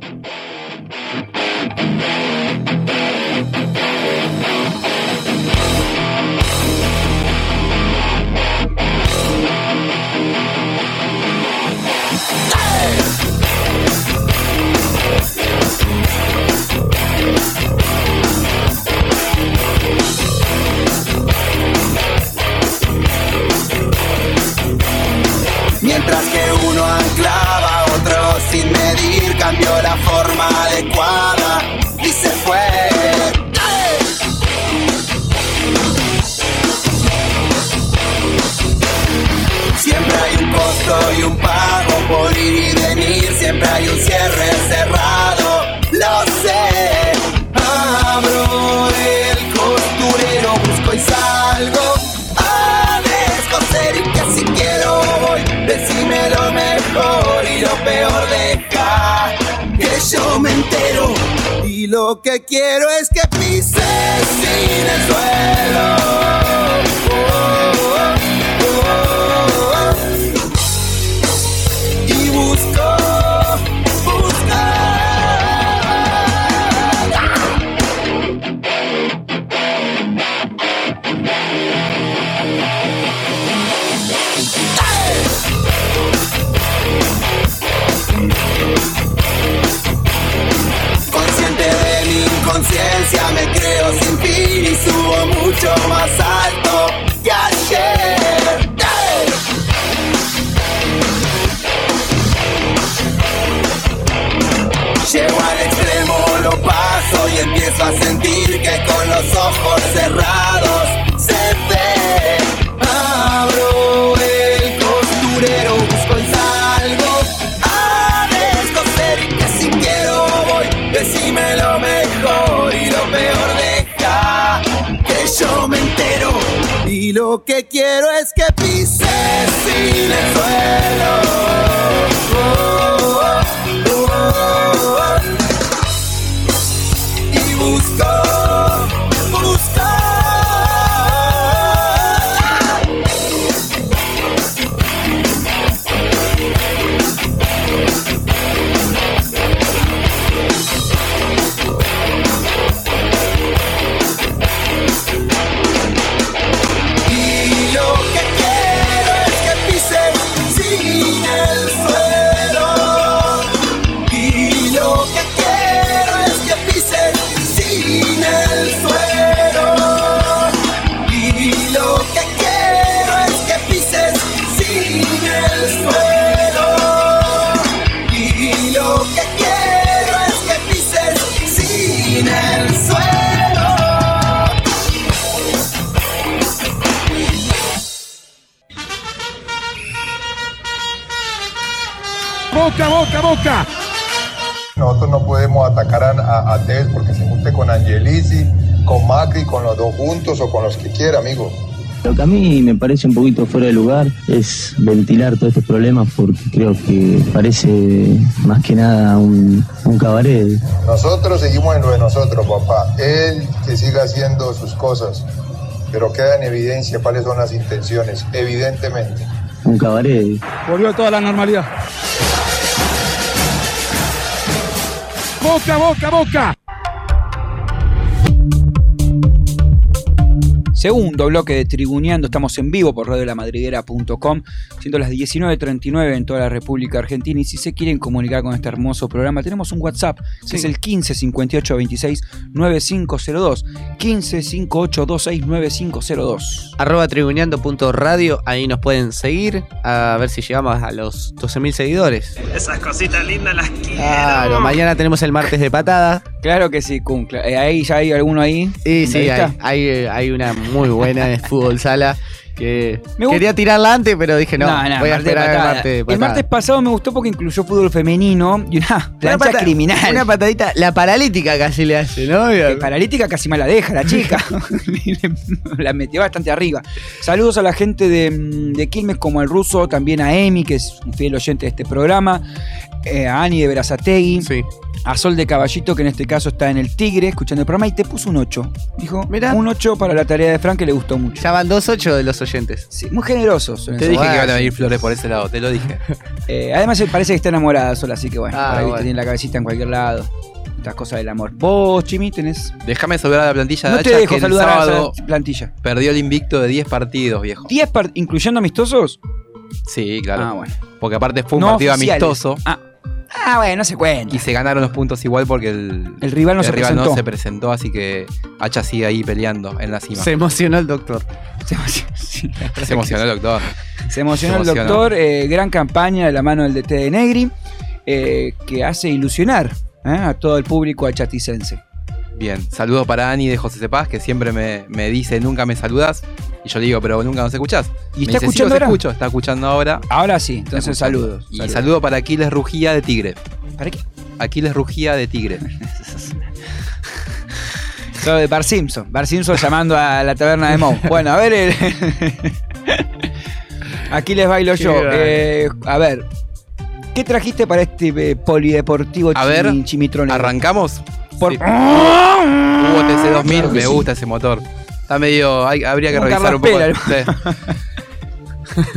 Boca, boca, boca. Nosotros no podemos atacar a, a, a Tevez porque se junte con Angelici, con Macri, con los dos juntos o con los que quiera, amigo. Lo que a mí me parece un poquito fuera de lugar es ventilar todos estos problemas porque creo que parece más que nada un, un cabaret. Nosotros seguimos en lo de nosotros, papá. Él que siga haciendo sus cosas, pero queda en evidencia cuáles son las intenciones, evidentemente. Un cabaret. Volvió toda la normalidad. Boca, boca, boca. Segundo bloque de Tribuneando, estamos en vivo por radiolamadriguera.com, siendo las 19.39 en toda la República Argentina. Y si se quieren comunicar con este hermoso programa, tenemos un WhatsApp, que es el 15 58 26 9502. 15 58 26 9502. Arroba tribuneando.radio, ahí nos pueden seguir, a ver si llegamos a los 12.000 seguidores. Esas cositas lindas las quiero. Claro, mañana tenemos el martes de patada. Claro que sí, Kun. eh, ahí ya hay alguno ahí. Sí, sí, ¿Está? hay, hay, hay una muy buena de fútbol sala que quería tirarla antes, pero dije no, No, no, voy a esperar el martes El martes pasado me gustó porque incluyó fútbol femenino y una plancha criminal. Una patadita, la paralítica casi le hace, ¿no? Eh, paralítica casi me la deja la chica. la metió bastante arriba. Saludos a la gente de, mm, de Quilmes como el ruso, también a Emi, que es un fiel oyente de este programa, eh, a Ani de Verazategui, a Sol de Caballito, que en este caso está en el Tigre, escuchando el programa, y te puso un 8. Dijo, un 8 para la tarea de Frank que le gustó mucho. Ya van dos ocho de los oyentes. Sí, muy generosos. Te dije que iban a venir flores por ese lado, te lo dije. Eh, además parece que está enamorada sola, así que bueno, Ah, por ahí bueno. tiene la cabecita en cualquier lado. Estas cosas del amor. Vos, Chimi, tenés. Déjame saludar a la plantilla de No te dejo que el saludar a esa plantilla. perdió el invicto de 10 partidos, viejo. ¿10 par- incluyendo amistosos? Sí, claro. Ah, bueno. Porque aparte fue un No partido oficiales. amistoso. Ah. Ah, bueno, no se cuenta. Y se ganaron los puntos igual porque el, El rival no se presentó. no se presentó, así que Hacha sigue ahí peleando en la cima. Se emocionó el doctor. Se emocionó, sí, la verdad Se emocionó el doctor. sí. Se emocionó el emocionó. doctor. eh, gran campaña de la mano del DT de Negri. eh, que hace ilusionar ¿eh? a todo el público achaticense. Bien, saludos para Ani de José Cepaz, que siempre me, me dice nunca me saludas. Y yo le digo, pero nunca nos escuchás. ¿Y Me está dice, "Sí, escuchando los ahora? escucho, está escuchando ahora. Ahora sí, entonces saludos. Y saludos. saludo para Aquiles Rugía de Tigre. ¿Para qué? Aquiles Rugía de Tigre. Todo de Bar Simpson. Bar Simpson llamando a la taberna de Moe. Bueno, a ver. el- Aquí les bailo yo. Eh, a ver. ¿Qué trajiste para este eh, polideportivo A ver? ¿Arrancamos? Por- Sí. Hubo TC2000, Claro que me sí. gusta ese motor. Está medio. hay- habría que Como revisar un poco. Carlos Sí.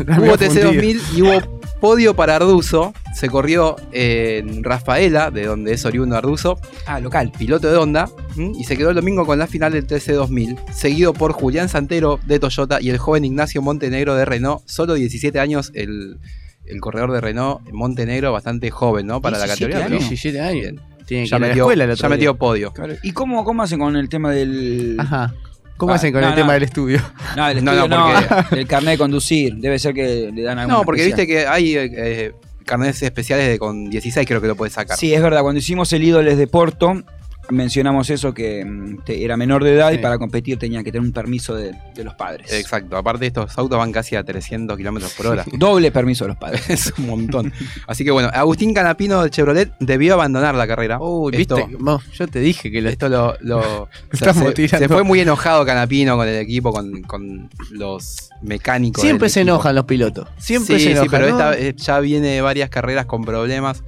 hubo TC2000 y hubo podio para Arduzo. Se corrió en Rafaela, de donde es oriundo Arduzo. Ah, local. Piloto de Honda. ¿m? Y se quedó el domingo con la final del TC2000. Seguido por Julián Santero de Toyota y el joven Ignacio Montenegro de Renault. Solo 17 años el, el corredor de Renault. Montenegro, bastante joven, ¿no? Para la 17 categoría. años. pero 17 años. bien. Tiene que Ya la metió, escuela el otro ya día. metió podio. Claro. ¿Y cómo, cómo hacen con el tema del. Ajá. ¿Cómo Ah, hacen con no, el no. tema del estudio? No, el estudio no, no, porque- el carnet de conducir. Debe ser que le dan algo No, porque viste que hay eh, eh, carnets especiales de con 16, creo que lo puedes sacar. Sí, es verdad. Cuando hicimos el Ídoles de Porto, mencionamos eso que mm, era menor de edad y para competir tenía que tener un permiso de, de los padres. Exacto. Aparte, estos autos van casi a 300 kilómetros por hora. Doble permiso de los padres. es un montón. Así que bueno, Agustín Canapino del Chevrolet debió abandonar la carrera. Uy, Esto- viste, no, yo te dije que lo Esto lo. lo- o sea, se, fue muy enojado Canapino con el equipo, con, con los mecánicos. Siempre se equipo. enojan los pilotos. Siempre sí, se enojan. Sí, pero ¿no? esta eh, ya viene varias carreras con problemas.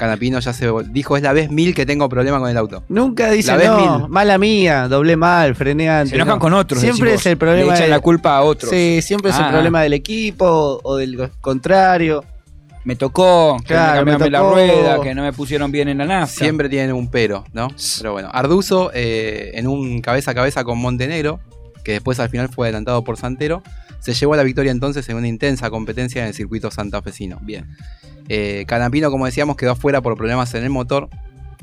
Canapino ya se dijo, es la vez mil que tengo problema con el auto. Nunca dicen, La vez no, mil. mala mía, doblé mal, frené antes. Se enojan no. con otros. Siempre es el problema. Le echan de- la culpa a otros. Sí, siempre es Ah, el problema del equipo o del contrario. Me tocó, que Claro, me me cambiaron la rueda, que no me pusieron bien en la nafta. Siempre tienen un pero, ¿no? Pero bueno, Arduzo eh, en un cabeza a cabeza con Montenegro, que después al final fue adelantado por Santero, se llevó a la victoria entonces en una intensa competencia en el circuito santafesino. Bien. Eh, Canapino, como decíamos, quedó afuera por problemas en el motor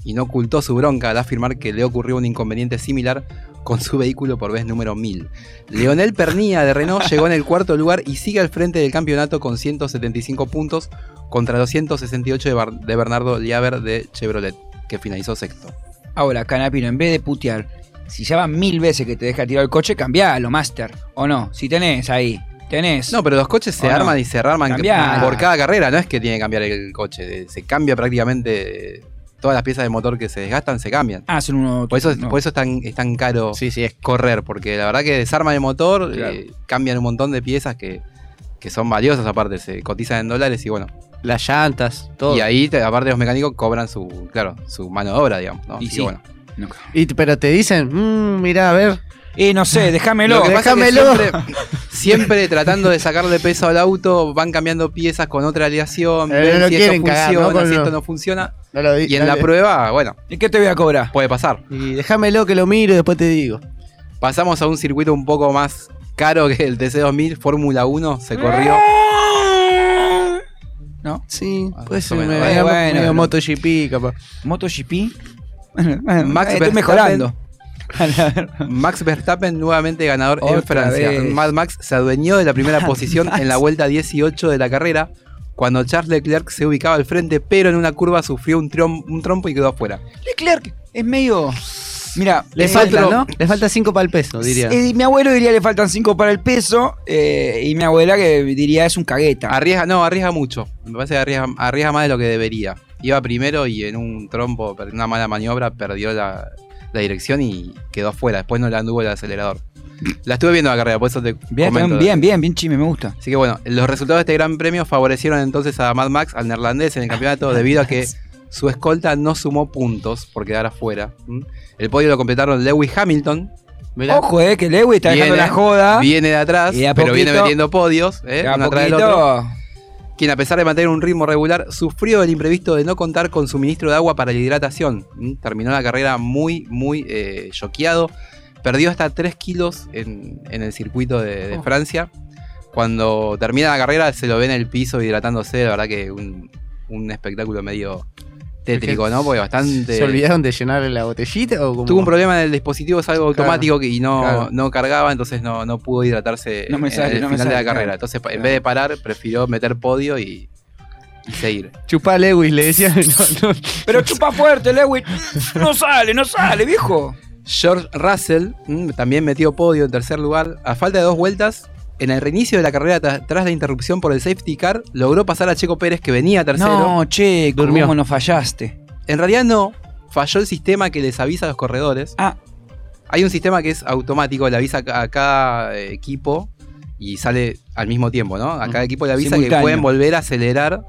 y no ocultó su bronca al afirmar que le ocurrió un inconveniente similar con su vehículo por vez número 1000. Leonel Pernilla de Renault llegó en el cuarto lugar y sigue al frente del campeonato con 175 puntos contra los 168 de, de Bernardo Liaver de Chevrolet, que finalizó sexto. Ahora, Canapino, en vez de putear, si ya van mil veces que te deja tirar el coche, cambialo, Master. ¿O no? Si tenés ahí, tenés. No, pero los coches se arman y se arman Cambiá. por cada carrera, no es que tiene que cambiar el coche, se cambia prácticamente todas las piezas de motor que se desgastan, se cambian. Ah, son uno. Por eso, no. por eso es, tan, es tan caro Sí, sí, es correr, porque la verdad que desarman el motor, Claro. eh, cambian un montón de piezas que, que son valiosas aparte, se cotizan en dólares y bueno. Las llantas, todo. Y ahí, te- aparte los mecánicos cobran su, claro, su mano de obra, digamos, ¿no? Y sí. bueno. No. Y- pero te dicen, mmm, mirá, a ver. Y no sé, déjamelo. Déjamelo. siempre, siempre tratando de sacarle peso al auto, van cambiando piezas con otra aleación, Eh, ven no si quieren esto cagar, funciona, si esto no funciona. No lo di- Y en la prueba, bueno, ¿Y qué te voy a cobrar? puede pasar. Y déjamelo que lo miro y después te digo. Pasamos a un circuito un poco más caro que el TC2000, Fórmula 1, se corrió. ¿No? Sí, puede ser Bueno, bueno, medio no. MotoGP, Max estoy Verstappen- mejorando. Max Verstappen nuevamente ganador en Francia. vez. Mad Max se adueñó de la primera posición en la vuelta 18 de la carrera, cuando Charles Leclerc se ubicaba al frente, pero en una curva sufrió un, trom- un trompo y quedó afuera. Leclerc es medio. Mira, Le falta, otro- ¿no? Le falta 5 para el peso, diría. Mi abuelo diría le faltan 5 para el peso. eh, y mi abuela que diría es un cagueta. Arriesga, no, arriesga mucho. Me parece que arriesga, arriesga más de lo que debería. Iba primero y en un trompo, en una mala maniobra, perdió la, la dirección y quedó afuera. Después no le anduvo el acelerador. La estuve viendo la carrera, por eso te Bien, comento. bien, bien, bien, chime, me gusta. Así que bueno, los resultados de este gran premio favorecieron entonces a Mad Max, al neerlandés en el campeonato, debido a que su escolta no sumó puntos por quedar afuera. El podio lo completaron Lewis Hamilton. Ojo, eh, que Lewis está dejando Viene- la joda. Viene de atrás, pero viene metiendo podios, ¿eh? Uno atrás del poquito- otro. Quien a pesar de mantener un ritmo regular, sufrió el imprevisto de no contar con suministro de agua para la hidratación. ¿m? Terminó la carrera muy, muy eh, choqueado. Perdió hasta 3 kilos en, en el circuito de, de Oh. Francia. Cuando termina la carrera se lo ve en el piso hidratándose. La verdad que un, un espectáculo medio tétrico, ¿no? Porque bastante... ¿Se olvidaron de llenar la botellita o? Tuvo un problema en el dispositivo, es algo automático y no, Claro. no cargaba, entonces no, no pudo hidratarse No me en sale, el no me final de la carrera. claro. Entonces, en vez de parar, prefirió meter podio y, y seguir. Chupá Lewis, le. No, no. Pero chupa fuerte, Lewis. No sale, no sale, viejo. George Russell mm, también metió podio en tercer lugar. A falta de dos vueltas, en el reinicio de la carrera tra- tras la interrupción por el safety car, logró pasar a Checo Pérez que venía tercero. No, che, Durmió. ¿cómo no fallaste? En realidad no, falló el sistema que les avisa a los corredores. Ah. Hay un sistema que es automático, le avisa a ca- a cada equipo y sale al mismo tiempo, ¿no? A cada equipo le avisa que pueden volver a acelerar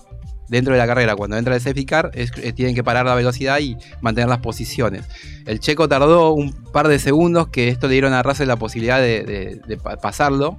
dentro de la carrera. Cuando entra el safety car, es- eh, tienen que parar la velocidad y mantener las posiciones. El checo tardó un par de segundos, que esto le dieron a Russell la posibilidad de, de- de pa- pasarlo.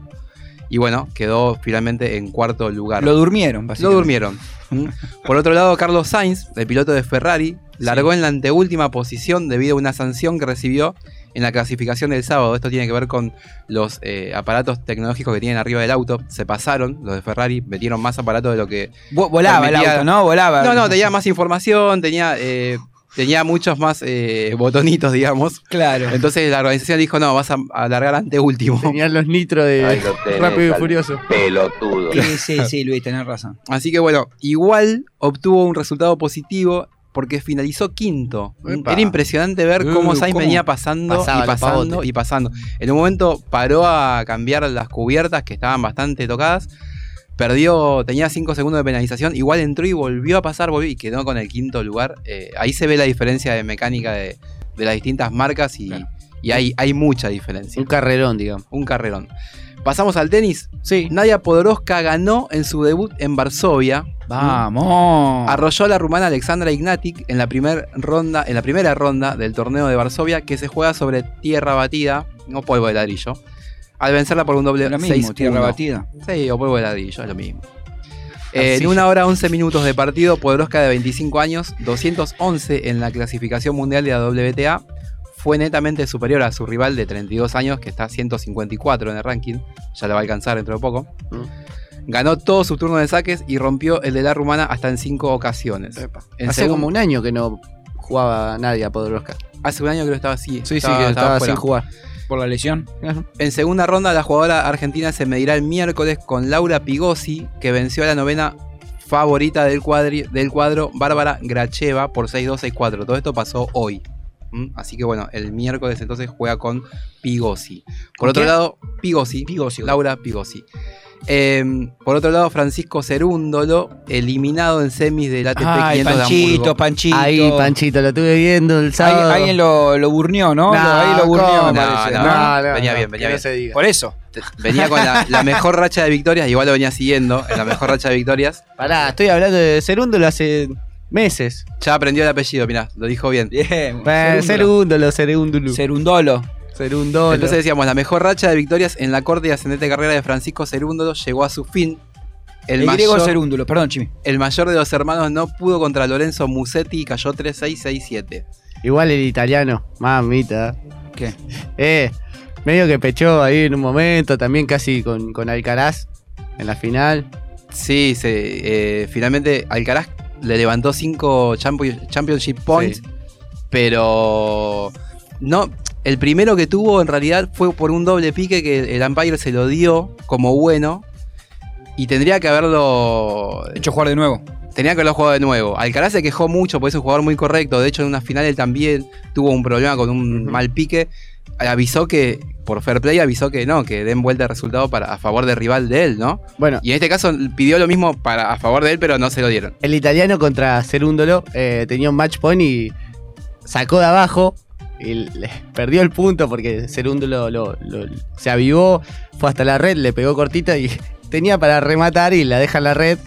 Y bueno, quedó finalmente en cuarto lugar. Lo durmieron, Lo básicamente. durmieron. ¿Mm? Por otro lado, Carlos Sainz, el piloto de Ferrari, largó en la anteúltima posición debido a una sanción que recibió en la clasificación del sábado. Esto tiene que ver con los eh, aparatos tecnológicos que tienen arriba del auto. Se pasaron, los de Ferrari metieron más aparatos de lo que. Vo- Volaba el auto, ¿no? Volaba. No, no, tenía más información, tenía. eh, Tenía muchos más eh, botonitos, digamos. Claro. Entonces la organización dijo, no, vas a alargar ante último. Tenían los nitros de Ahí lo tenés, Rápido y Furioso. Pelotudo. Sí, sí, sí, Luis, tenés razón. Así que bueno, igual obtuvo un resultado positivo porque finalizó quinto. Epa. Era impresionante ver Uh, cómo Sainz cómo venía pasando pasaba y los pasando y pasando. En un momento paró a cambiar las cubiertas que estaban bastante tocadas. Perdió, tenía 5 segundos de penalización, igual entró y volvió a pasar, volvió y quedó con el quinto lugar. Eh, ahí se ve la diferencia de mecánica de, de las distintas marcas y, y hay, hay mucha diferencia. Un carrerón, digamos. Un carrerón. Pasamos al tenis. Sí. Nadia Podoroska ganó en su debut en Varsovia. Vamos. Arrolló a la rumana Alexandra Ignatic en la, primer ronda, en la primera ronda del torneo de Varsovia que se juega sobre tierra batida, no polvo de ladrillo. Al vencerla por un doble Lo mismo, 6-1. tierra batida. Sí, o polvo de ladrillo, es lo mismo. Eh, en una hora 11 minutos de partido, Podoroska de 25 años, 211 en la clasificación mundial de la WTA, fue netamente superior a su rival de 32 años, que está 154 en el ranking, ya la va a alcanzar dentro de poco. Ganó todo su turno de saques y rompió el de la rumana hasta en 5 ocasiones. En Hace como un año que no jugaba nadie a Podoroska. Hace un año que lo estaba así. Sí, sí, que estaba fuera. sin jugar. Por la lesión. En segunda ronda, la jugadora argentina se medirá el miércoles con Laura Pigossi, que venció a la novena favorita del, cuadri- del cuadro, Bárbara Gracheva, por 6-2-6-4. Todo esto pasó hoy. ¿Mm? Así que bueno, el miércoles entonces juega con Pigossi. Por ¿Con otro lado, Pigossi. Laura Pigossi. Eh, por otro lado, Francisco Cerúndolo, eliminado en semis del ATP Ay, 500 de Panchito. Panchito. Ahí, Panchito, lo estuve viendo el sábado. Alguien, alguien lo, lo burneó, ¿no? No, Ahí lo no, venía bien, venía bien. se diga. Por eso. Venía con la, la mejor racha de victorias, igual lo venía siguiendo en la mejor racha de victorias. Pará, estoy hablando de Cerúndolo hace meses. Ya aprendió el apellido, mirá, lo dijo bien. Bien. Eh, Cerúndolo. Cerundolo. Cerúndolo. Entonces decíamos, la mejor racha de victorias en la corta y ascendente carrera de Francisco Cerúndolo llegó a su fin. El, El, griego mayor, Cerúndulo, perdón, Chimi. el mayor de los hermanos no pudo contra Lorenzo Musetti y cayó 3-6-6-7. Igual el italiano, mamita. ¿Qué? Eh, medio que pechó ahí en un momento, también casi con, con Alcaraz en la final. Sí, se, eh, finalmente Alcaraz le levantó 5 Championship Points, pero no. El primero que tuvo en realidad fue por un doble pique que el Empire se lo dio como bueno y tendría que haberlo Hecho jugar de nuevo. Tenía que haberlo jugado de nuevo. Alcaraz se quejó mucho porque es un jugador muy correcto. De hecho, en una final él también tuvo un problema con un mal pique. Avisó que, por fair play, avisó que no, que den vuelta de resultado para, a favor del rival de él, ¿no? Bueno, Y en este caso pidió lo mismo para, a favor de él, pero no se lo dieron. el italiano contra Cerúndolo eh, tenía un match point y sacó de abajo y le- perdió el punto porque Cerúndolo lo, lo- se avivó, fue hasta la red, le pegó cortita y tenía para rematar y la deja en la red.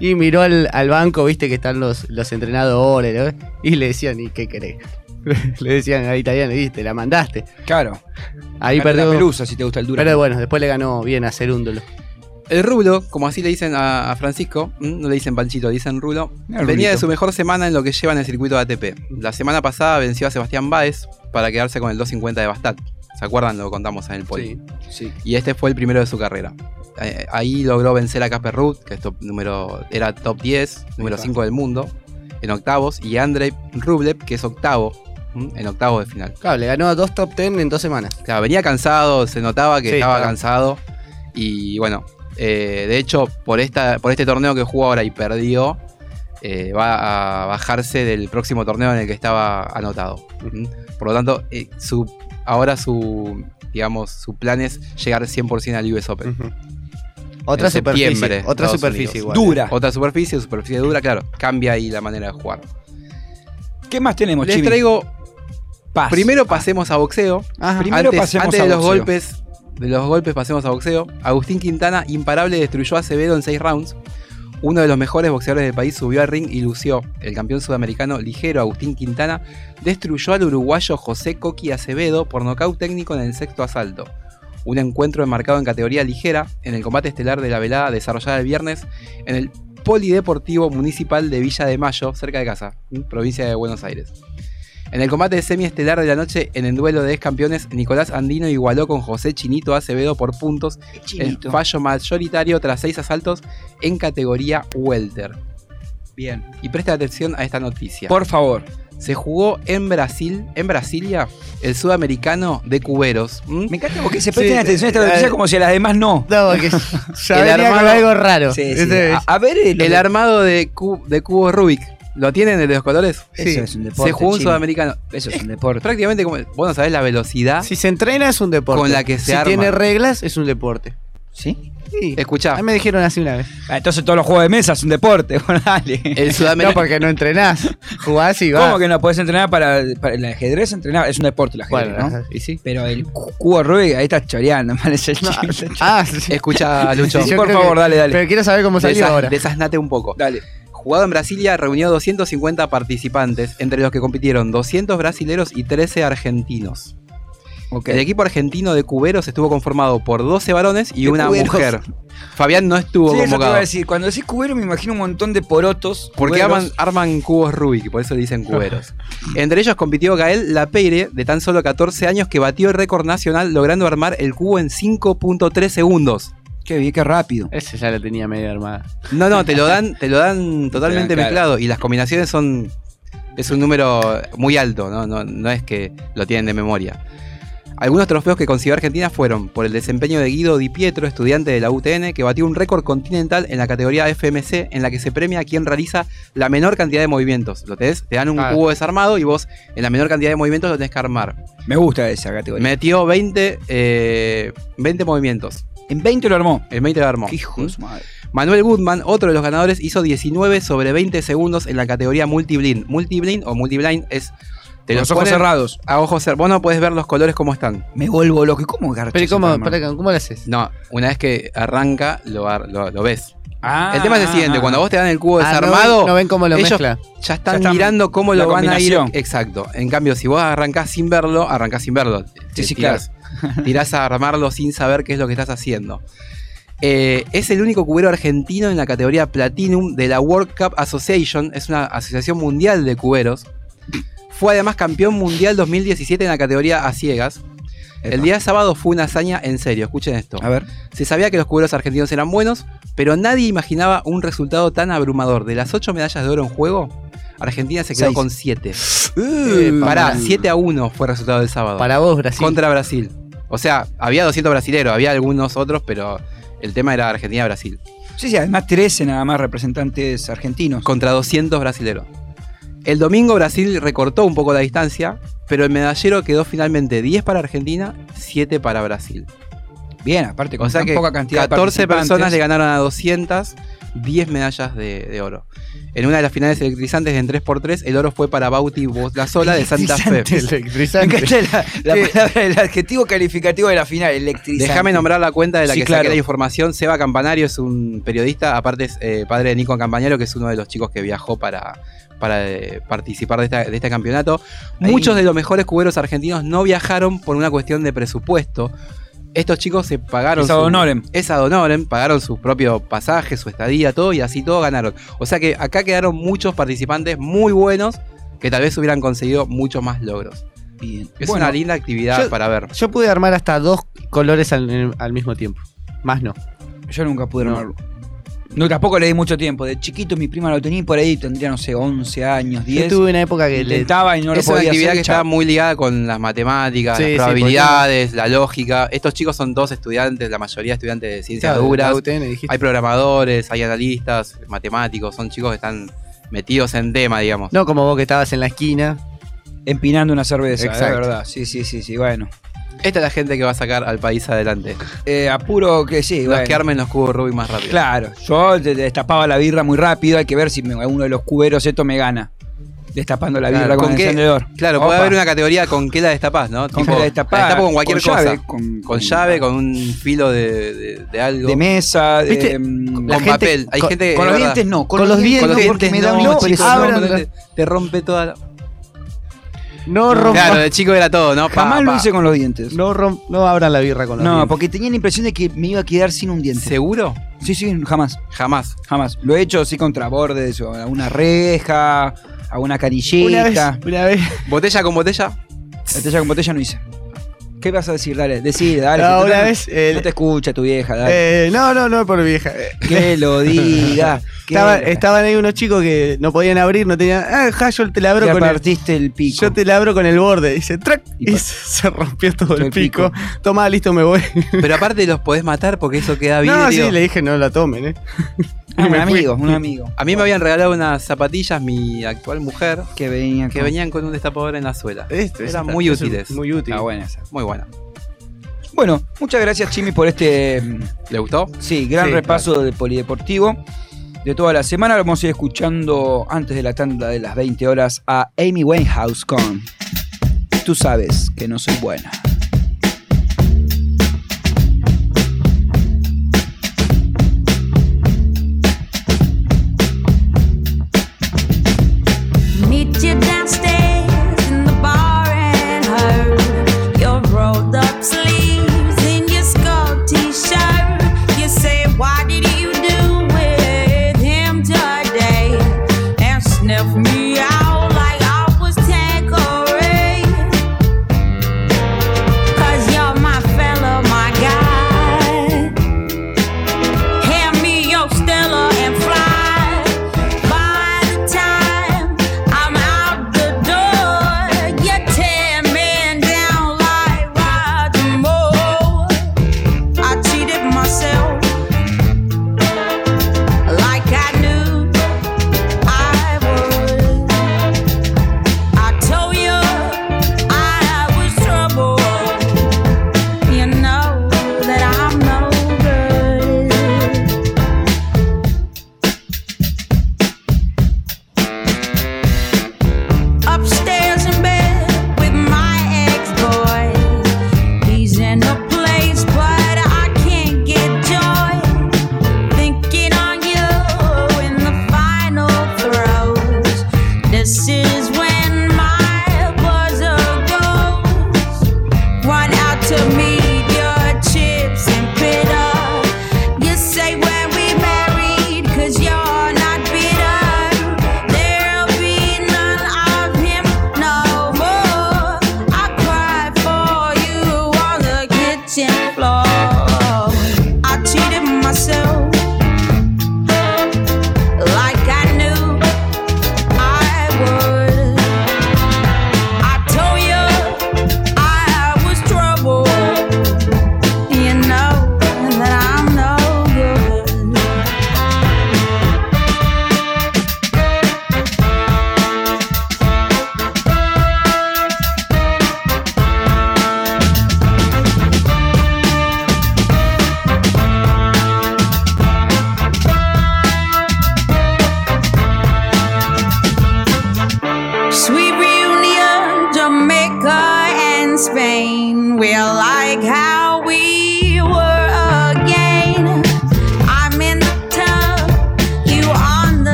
Y miró al, al banco, viste que están los, los entrenadores, ¿no? y le decían, ¿y qué querés? le decían al italiano, viste, la mandaste. Claro. Ahí perdió. la pelusa si te gusta el duro. Pero bueno, después le ganó bien a Cerúndolo. El Rulo, como así le dicen a, Francisco, no le dicen Panchito, le dicen Rulo, El venía de su mejor semana en lo que lleva en el circuito de ATP. La semana pasada venció a Sebastián Báez para quedarse con el 250 de Bastat. ¿Se acuerdan? Lo contamos en el poli. Sí. Y este fue el primero de su carrera. Eh, Ahí logró vencer a Casper Ruud, que es top número, era top 10, número 5 del mundo, en octavos, y Andrei Rublev, que es octavo. En octavos de final. Claro, le ganó a dos top ten en dos semanas. Claro, venía cansado, se notaba que Sí, estaba claro. cansado. Y bueno, eh, de hecho, por, esta, por este torneo que jugó ahora y perdió, eh, va a bajarse del próximo torneo en el que estaba anotado. Por lo tanto, eh, su, ahora su, digamos, su plan es llegar 100% al US Open. Otra En superficie, septiembre, otra superficie igual. Dura. Otra superficie, superficie dura, claro. Cambia ahí la manera de jugar. ¿Qué más tenemos, Les traigo. Primero pasemos a boxeo. Primero antes, pasemos antes a de los golpes. De los golpes pasemos a boxeo. Agustín Quintana, imparable, destruyó a Acevedo en 6 rounds. Uno de los mejores boxeadores del país subió al ring y lució. El campeón sudamericano ligero Agustín Quintana destruyó al uruguayo José Coqui Acevedo por nocaut técnico en el sexto asalto. Un encuentro enmarcado en categoría ligera en el combate estelar de la velada desarrollada el viernes en el Polideportivo Municipal de Villa de Mayo, cerca de casa, provincia de Buenos Aires. En el combate semiestelar de la noche, en el duelo de ex campeones, Nicolás Andino igualó con José Chinito Acevedo por puntos el Chinito. fallo mayoritario tras seis asaltos en categoría Welter. Bien. Y presta atención a esta noticia. Por favor. Se jugó en Brasil, en Brasilia, el sudamericano de cuberos. ¿m? Me encanta porque se presten Sí, atención a esta eh, noticia como si a las demás no. No, porque ya El armado- algo raro. Sí, sí. Este- A, a ver, eh, El armado de, cu- de cubo Rubik. ¿Lo tienen el de los colores? Eso es un deporte, Se jugó un sudamericano. Eso es un deporte. Prácticamente como. Vos no sabés la velocidad. Si se entrena es un deporte. Con la que se si arma. tiene reglas es un deporte. ¿Sí? Sí. Escuchá. A mí me dijeron así una vez. Ah, entonces todos los juegos de mesa es un deporte. Bueno, dale. El No, sudamericano. porque no entrenás. Jugás y vas. ¿Cómo que no podés entrenar para, para el ajedrez? Entrenar es un deporte el ajedrez, Bueno, ¿no? y sí. Pero el cu- cubo Rubik, ahí estás choreando, man, es el chiste. Ah, sí. Escucha, Lucho. Sí, Por favor, que- dale, dale. Pero quiero saber cómo salió Desa- ahora. Desasnate un poco. Dale. Jugado en Brasilia, reunió 250 participantes, entre los que compitieron 200 brasileros y 13 argentinos. El equipo argentino de cuberos estuvo conformado por 12 varones y una cuberos. mujer. Fabián no estuvo Sí, eso te iba convocado. a decir. Cuando decís cubero me imagino un montón de porotos. Porque arman, arman cubos Rubik, por eso le dicen cuberos. Entre ellos compitió Gael Lapeire, de tan solo 14 años, que batió el récord nacional logrando armar el cubo en 5.3 segundos. Qué bien, qué rápido. Ese ya lo tenía medio armada. No, no, te lo dan, te lo dan totalmente claro. mezclado y las combinaciones son. Es un número muy alto, ¿no? No, no es que lo tienen de memoria. Algunos trofeos que consiguió Argentina fueron por el desempeño de Guido Di Pietro, estudiante de la UTN, que batió un récord continental en la categoría FMC, en la que se premia a quien realiza la menor cantidad de movimientos. Lo tenés, te dan un Claro. cubo desarmado y vos en la menor cantidad de movimientos lo tenés que armar. Me gusta esa categoría. Metió 20, eh, 20 movimientos. En 20 lo armó. En 20 lo armó. Qué hijo de su madre. Manuel Goodman, otro de los ganadores, hizo 19 sobre 20 segundos en la categoría multiblind. Multiblind o multiblind es. Te los ojos cerrados. A ojos cerrados. Vos no podés ver los colores como están. Me vuelvo loco. ¿Y ¿Cómo garchas Pero ¿y ¿cómo, ¿cómo lo haces? No, una vez que arranca, lo, lo, lo ves. Ah, el tema es el siguiente: ah, cuando vos te dan el cubo Ah, no desarmado. ven- no ven cómo lo ellos mezcla. Ya están Ya están- mirando cómo lo van a ir. Exacto. En cambio, si vos arrancás sin verlo, arrancás sin verlo. Sí, sí, tirás, tirás a armarlo sin saber qué es lo que estás haciendo. Eh, es el único cubero argentino en la categoría Platinum de la World Cup Association, es una asociación mundial de cuberos. Fue además campeón mundial 2017 en la categoría a ciegas. El día sábado fue una hazaña en serio, escuchen esto. A ver. Se sabía que los cuberos argentinos eran buenos, pero nadie imaginaba un resultado tan abrumador. De las 8 medallas de oro en juego, Argentina se quedó Seis. con 7. Uh, Pará, 7 a 1 fue el resultado del sábado. Para vos, Brasil. Contra Brasil. O sea, había 200 brasileros, había algunos otros, pero el tema era Argentina-Brasil. Sí, sí, además 13 nada más representantes argentinos. Contra 200 brasileros. El domingo Brasil recortó un poco la distancia, pero el medallero quedó finalmente 10 para Argentina, 7 para Brasil. Bien, aparte con O sea tan que poca cantidad 14 de personas le ganaron a 200, 10 medallas de, de oro. En una de las finales electrizantes en 3x3, el oro fue para Bauti Sola de Santa Fe. Electrizante. la, la palabra, el adjetivo calificativo de la final, electrizante. Déjame nombrar la cuenta de la Sí, que claro. saqué la información. Seba Campanario es un periodista, aparte es eh, padre de Nico Campañaro, que es uno de los chicos que viajó para, para eh, participar de, esta- de este campeonato. Ahí. Muchos de los mejores cuberos argentinos no viajaron por una cuestión de presupuesto. Estos chicos se pagaron. Es ad honorem. Es ad honorem, pagaron su propio pasaje, su estadía, todo, y así todo ganaron. O sea que acá quedaron muchos participantes muy buenos que tal vez hubieran conseguido muchos más logros. Bien. Es Bueno, una linda actividad yo- para ver. Yo pude armar hasta dos colores al, al mismo tiempo. Más no. Yo nunca pude No. armarlo. No, tampoco le di mucho tiempo. De chiquito mi prima lo tenía y por ahí tendría, no sé, 11 años, 10. Yo tuve una época que le, Intentaba y no lo es una podía actividad hacer. que chao. está muy ligada con las matemáticas, Sí, las sí, probabilidades, la lógica. Estos chicos son todos estudiantes, la mayoría estudiantes de ciencias Claro, duras. UTN. Hay programadores, hay analistas, matemáticos, son chicos que están metidos en tema, digamos. No como vos que estabas en la esquina. Empinando una cerveza, Exacto. es verdad. Sí, sí, sí, sí, bueno. Esta es la gente que va a sacar al país adelante. Eh, apuro que sí, Los bueno. que armen los cubos Rubik más rápido. Claro, yo de- destapaba la birra muy rápido, hay que ver si me- uno de los cuberos esto me gana. Destapando la birra Claro, con, ¿con el qué? encendedor. Claro, puede haber una categoría con qué la destapás, ¿no? Con qué la destapás, destapo con cualquier con cosa. llave, con, con- llave, con un filo de, de- de algo. De mesa, de, ¿Viste? mm, Con la gente- papel. Hay con- gente, con los verdad. dientes no, con, Con los, dientes, no, porque me da impresión. no, abran no, la- te, te rompe toda la... No rompan. Claro, de chico era todo, ¿no? Pa, Jamás lo hice con los dientes. No, rom- no abran la birra con los No, dientes. porque tenía la impresión de que me iba a quedar sin un diente. ¿Seguro? Sí, sí, jamás. Jamás. Jamás. Lo he hecho así contra bordes, o a una reja, a una canillita. Una vez, una vez. ¿Botella con botella? Botella con botella no hice. ¿Qué vas a decir? Dale, decir, dale. No, una no- vez, eh, no te escucha tu vieja, dale. Eh, no, no, no por vieja. Que lo diga. Estaba- estaban ahí unos chicos que no podían abrir, no tenían. Ah, ja, yo te la abro Te con el. partiste el pico. Yo te la abro con el borde. Dice, track. Y se rompió todo el el pico. Tomá, listo, me voy. Pero aparte los podés matar porque eso queda bien. no, sí, le dije, no la tomen, eh. Ah, un fui. amigo, un amigo. A mí me habían regalado unas zapatillas, mi actual mujer, Que venía que con- venían con un destapador en la suela. Esto, Eran esta- muy útiles. Muy útil. Ah, buena esa. Muy buena. Bueno, muchas gracias, Chimi, por este. mm, ¿Le gustó? Sí, gran Sí, repaso del polideportivo de toda la semana. Vamos a ir escuchando antes de la tanda de las 20 horas a Amy Winehouse con Tú sabes que no soy buena.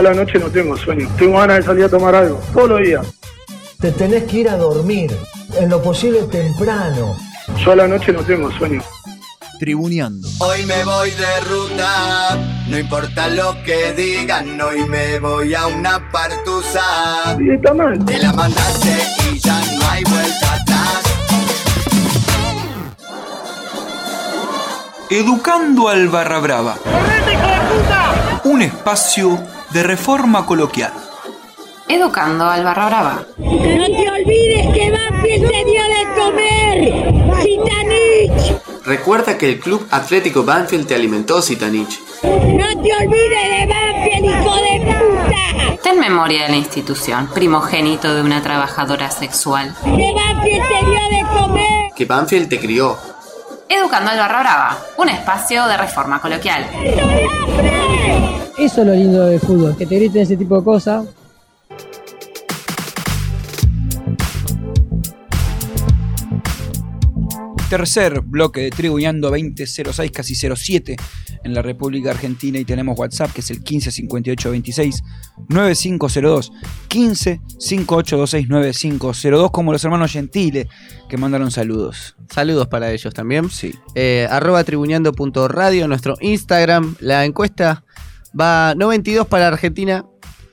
Yo a la noche no tengo sueño. Tengo ganas de salir a tomar algo. Todos los días. Te tenés que ir a dormir, en lo posible temprano. Yo a la noche no tengo sueño. Tribuneando. Hoy me voy de ruta, no importa lo que digan, hoy me voy a una partusa. Sí, está mal. Te la mandaste y ya no hay vuelta atrás. Educando al Barra Brava. Un espacio de reforma coloquial. Educando al Barra Brava. No te olvides que Banfield te dio de comer. Citanich. Recuerda que el Club Atlético Banfield te alimentó, Citanich. No te olvides de Banfield, hijo de puta. Ten memoria de la institución, primogénito de una trabajadora sexual. Que Banfield te dio de comer. Que Banfield te crió. Educando al Barra Brava, un espacio de reforma coloquial. Eso es lo lindo del fútbol, que te griten ese tipo de cosas. Tercer bloque de Tribuñando 2006, casi 07 en la República Argentina y tenemos WhatsApp que es el 15 58 26 9502 15 5826 9502 como los hermanos Gentile que mandaron saludos. Saludos para ellos también. Sí. Eh, arroba tribuñando.radio, nuestro Instagram. La encuesta va 92 para Argentina,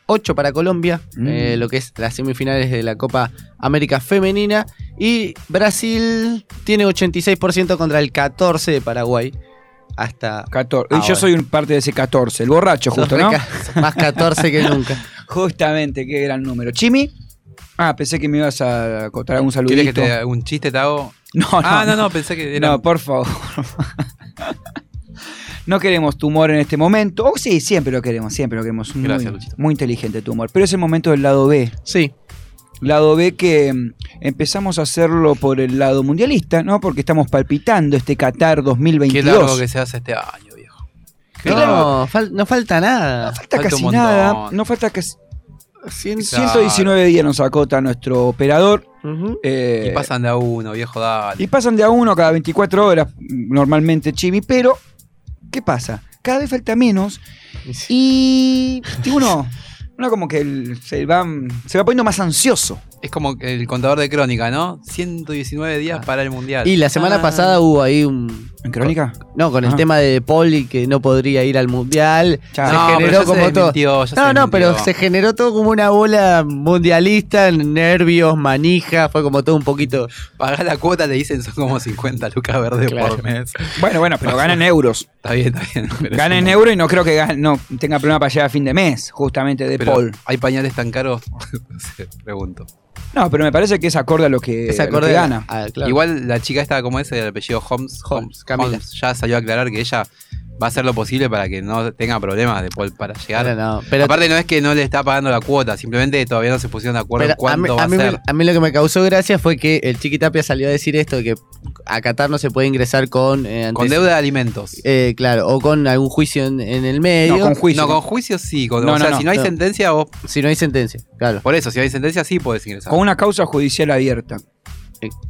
8 para Colombia, Mm. eh, lo que es las semifinales de la Copa América Femenina. Y Brasil tiene 86% contra el 14 de Paraguay. Hasta 14. Y ahora. yo soy un parte de ese 14, el borracho Sos justo, ¿no? más 14 que nunca. Justamente, qué gran número. ¿Chimi? Ah, pensé que me ibas a contar algún saludito. ¿Quieres que te haga un chiste, te hago? No, no. Ah, no, no, pensé que era... No, por favor. no queremos tu humor en este momento. Oh, sí, siempre lo queremos, siempre lo queremos. Muy, Gracias, Luchito. muy inteligente tu humor. Pero es el momento del lado B. Sí. Lado B que mm, empezamos a hacerlo por el lado mundialista, ¿no? Porque estamos palpitando este Qatar Qué 2022. largo que se hace este año, viejo. Qué No, fal- no falta nada. falta falta casi nada. No falta casi. Cien- 119 días nos acota nuestro operador. Eh, Y pasan de a uno, viejo, dale. Y pasan de a uno cada 24 horas, normalmente Chibi, pero ¿qué pasa? Cada vez falta menos y y uno, uno como que el- se, va, se va poniendo más ansioso. Es como que el contador de crónica, ¿no? 119 días para el mundial. Y la semana Ah. pasada hubo ahí un. ¿En crónica? No, con el Ajá. tema de Poli que no podría ir al mundial. Ya. Se No, generó se como todo. No, no, pero se generó todo como una bola mundialista, nervios, manija, fue como todo un poquito. Pagar la cuota, le dicen, son como 50 lucas verdes Claro. por mes. Bueno, bueno, pero ganan euros. Está bien, está bien. Ganan un- euros y no creo que gan- no tenga problema para llegar a fin de mes, justamente de pero Paul. ¿Hay pañales tan caros? No sé, pregunto. No, pero me parece que es acorde a lo que, Es a lo acorde que a- gana. a- claro. Igual la chica esta, como es el apellido Holmes, Holmes, Camila. Holmes, ya salió a aclarar que ella va a hacer lo posible para que no tenga problemas de Paul para llegar. Pero no, pero- Aparte no es que no le está pagando la cuota, simplemente todavía no se pusieron de acuerdo en cuánto a, mí, va a a, mí me- ser. a mí lo que me causó gracia fue que el Chiquitapia salió a decir esto, de que a Qatar no se puede ingresar con... eh, Con deuda de alimentos. eh, claro, o con algún juicio en, en el medio. No, con juicio. No, con juicio sí. con- No, o no, sea, no, si no hay no. sentencia, vos. Si no hay sentencia, claro. Por eso, si hay sentencia, sí podés ingresar. Con una causa judicial abierta.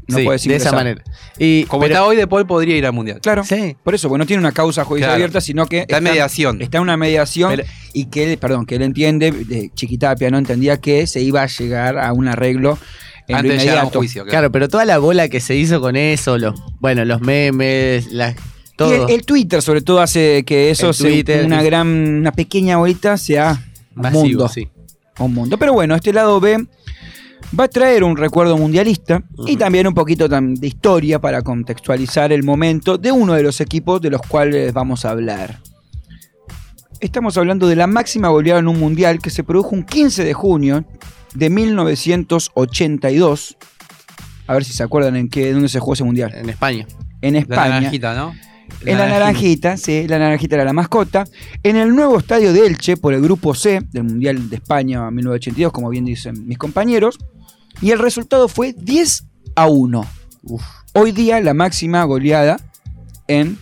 No Sí, puedes de esa ingresar. manera. Y, Como pero- está hoy, De Paul podría ir al mundial. Claro. Sí. Por eso, porque no tiene una causa judicial Claro. abierta, sino que Está en mediación. Está en una mediación Pero- y que él, perdón, que él entiende, de Chiquitapia no entendía que se iba a llegar a un arreglo en Antes de llegar a un juicio. Claro, pero toda la bola que se hizo con eso, los, bueno, los memes, las, Y todo. el, el Twitter, sobre todo, hace que eso El se- Twitter, una gran, una pequeña bolita sea un Masivo, mundo. sí. Un mundo. Pero bueno, este lado B va a traer un recuerdo mundialista y también un poquito de historia para contextualizar el momento de uno de los equipos de los cuales vamos a hablar. Estamos hablando de la máxima goleada en un mundial que se produjo un 15 de junio de 1982. A ver si se acuerdan en qué, dónde se jugó ese mundial. En España. En La España. naranjita, ¿no? En la naranjita, sí, la naranjita era la mascota. En el nuevo estadio de Elche, por el grupo C del Mundial de España 1982, como bien dicen mis compañeros. Y el resultado fue 10 a 1. Hoy día la máxima goleada en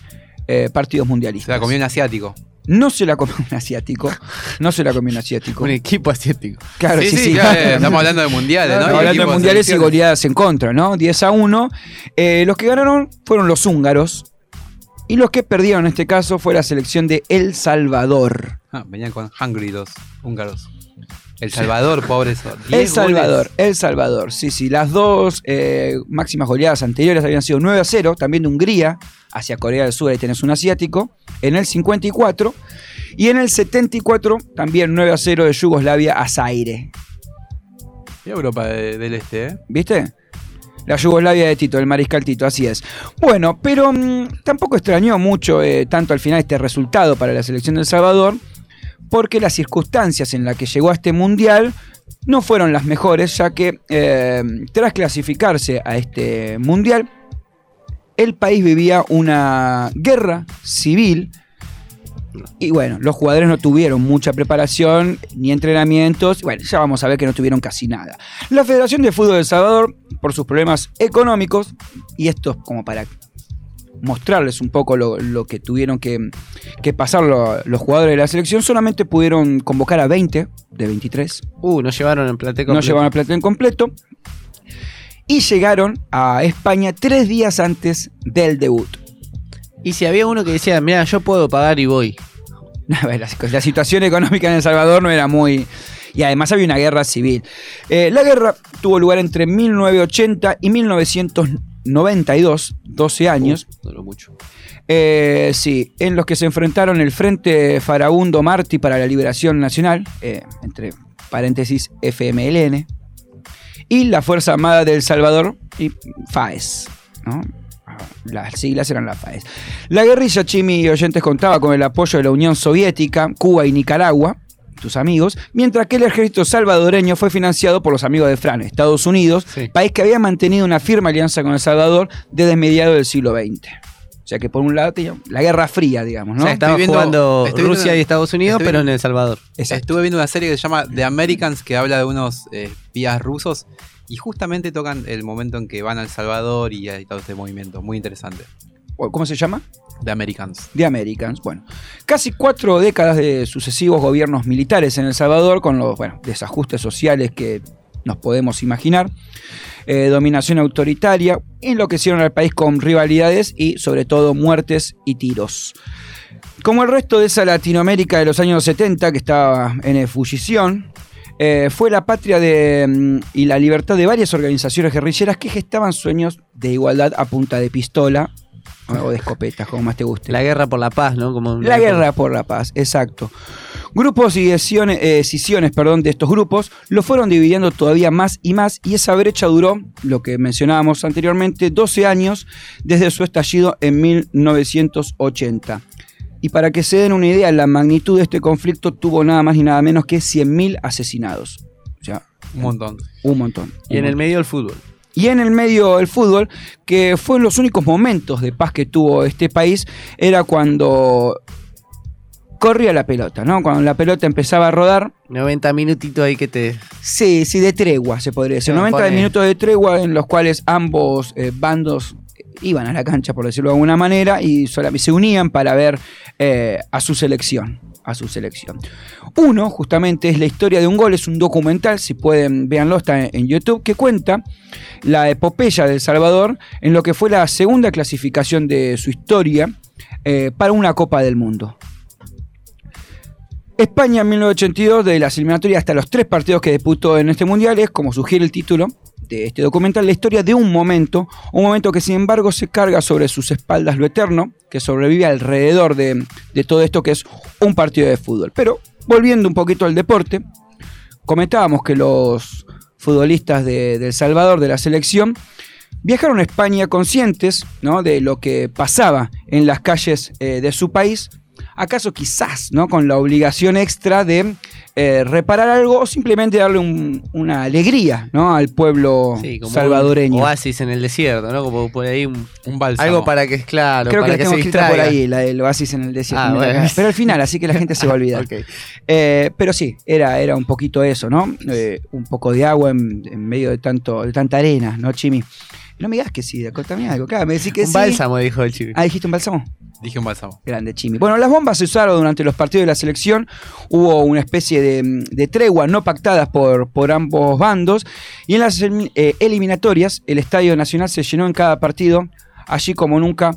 eh, partidos mundialistas. la comió un asiático. No se la comió un asiático. No se la comió un asiático. Un equipo asiático. Claro, sí, sí, sí, sí. claro, eh, estamos hablando de mundiales, ¿no? Estamos Y hablando de mundiales y goleadas en contra, ¿no? 10 a 1. Eh, los que ganaron fueron los húngaros Y los que perdieron en este caso fue la selección de El Salvador. Ah, venían con Hungry los húngaros. El Salvador, pobres. El Salvador, El Salvador. Sí, sí. Las dos eh, máximas goleadas anteriores habían sido 9 a 0, también de Hungría hacia Corea del Sur, ahí tenés un asiático, en el 54. Y en el 74, también 9 a 0 de Yugoslavia a Zaire. Y Europa de- del Este, ¿eh? ¿Viste? La Yugoslavia de Tito, el mariscal Tito, así es. Bueno, pero mm, tampoco extrañó mucho eh, tanto al final este resultado para la selección de El Salvador, porque las circunstancias en las que llegó a este mundial no fueron las mejores, ya que eh, tras clasificarse a este mundial, el país vivía una guerra civil. Y bueno, los jugadores no tuvieron mucha preparación ni entrenamientos. Bueno, ya vamos a ver que no tuvieron casi nada. La Federación de Fútbol de El Salvador, por sus problemas económicos, y esto es como para mostrarles un poco lo, lo que tuvieron que, que pasar lo- los jugadores de la selección, solamente pudieron convocar a 20 de 23. Uh, no llevaron el plantel No completo. llevaron el plantel completo. Y llegaron a España tres días antes del debut. Y si había uno que decía, mira, yo puedo pagar y voy. A ver, la, la situación económica en El Salvador no era muy... Y además había una guerra civil. Eh, la guerra tuvo lugar entre 1980 y 1992, 12 años. Duró mucho. Eh, sí, en los que se enfrentaron el Frente Farabundo Martí para la Liberación Nacional, eh, entre paréntesis FMLN, y la Fuerza Armada del Salvador y FAES. ¿no? Las siglas eran las FAES. La guerrilla Chimi y oyentes contaba con el apoyo de la Unión Soviética, Cuba y Nicaragua, tus amigos, mientras que el ejército salvadoreño fue financiado por los amigos de Fran, Estados Unidos, país que había mantenido una firme alianza con El Salvador desde mediados del siglo XX. O sea que por un lado tenía la Guerra Fría, digamos, ¿no? O sea, estaba jugando viendo Rusia una- y Estados Unidos, pero en El Salvador. Estuve viendo una serie que se llama The Americans que habla de unos eh, espías rusos y justamente tocan el momento en que van a El Salvador y hay todo este movimiento. Muy interesante. ¿Cómo se llama? The Americans. The Americans. Bueno, casi cuatro décadas de sucesivos gobiernos militares en El Salvador, con los bueno, desajustes sociales que nos podemos imaginar, eh, dominación autoritaria, enloquecieron al país con rivalidades y sobre todo muertes y tiros. Como el resto de esa Latinoamérica de los años 70 que estaba en ebullición, eh, fue la patria de, mm, y la libertad de varias organizaciones guerrilleras que gestaban sueños de igualdad a punta de pistola o de escopetas, como más te guste. La guerra por la paz, ¿no? Como La guerra por la paz, exacto. Grupos y escisiones, eh, escisiones, perdón, de estos grupos lo fueron dividiendo todavía más y más y esa brecha duró, lo que mencionábamos anteriormente, 12 años desde su estallido en 1980. Y para que se den una idea, la magnitud de este conflicto tuvo nada más ni nada menos que 100.000 asesinados. O sea, Un montón. un montón. Y en el medio el fútbol. Y en el medio del fútbol, que fue en los únicos momentos de paz que tuvo este país, era cuando corría la pelota, ¿no? Cuando la pelota empezaba a rodar. 90 minutitos ahí que te. Sí, sí, de tregua, se podría decir. Se 90 pone- minutos de tregua en los cuales ambos eh, bandos iban a la cancha, por decirlo de alguna manera, y solamente se unían para ver eh, a su selección. A su selección. Uno, justamente, es la historia de un gol, es un documental, si pueden, véanlo, está en, YouTube, que cuenta la epopeya del Salvador en lo que fue la segunda clasificación de su historia eh, para una Copa del Mundo. España en 1982, de las eliminatorias hasta los tres partidos que disputó en este mundial, es, como sugiere el título de este documental, la historia de un momento, un momento que sin embargo se carga sobre sus espaldas lo eterno, que sobrevive alrededor de, de todo esto que es un partido de fútbol. Pero volviendo un poquito al deporte, comentábamos que los futbolistas de, El Salvador, de la selección, viajaron a España conscientes ¿no? de lo que pasaba en las calles eh, de su país, acaso quizás ¿no? con la obligación extra de eh, reparar algo o simplemente darle un- una alegría ¿no? al pueblo Sí, como salvadoreño. un oasis en el desierto, ¿no? Como por ahí un, Un bálsamo. algo para que es claro, Creo que para la que, tengo se escrita por ahí, la del oasis en el desierto. Ah, bueno. Pero al final, así que la gente se va a olvidar. Eh, pero sí, era, era un poquito eso, ¿no? Eh, un poco de agua en, en medio de tanto de tanta arena, ¿no, Chimi? No me digas que sí, contame algo. Claro, me decís que Un sí. bálsamo, dijo el chico. Ah, dijiste un bálsamo. Dije un bálsamo. Grande, Chimi. Bueno, las bombas se usaron durante los partidos de la selección. Hubo una especie de, de tregua no pactadas por, por ambos bandos. Y en las eh, eliminatorias, el Estadio Nacional se llenó en cada partido, allí como nunca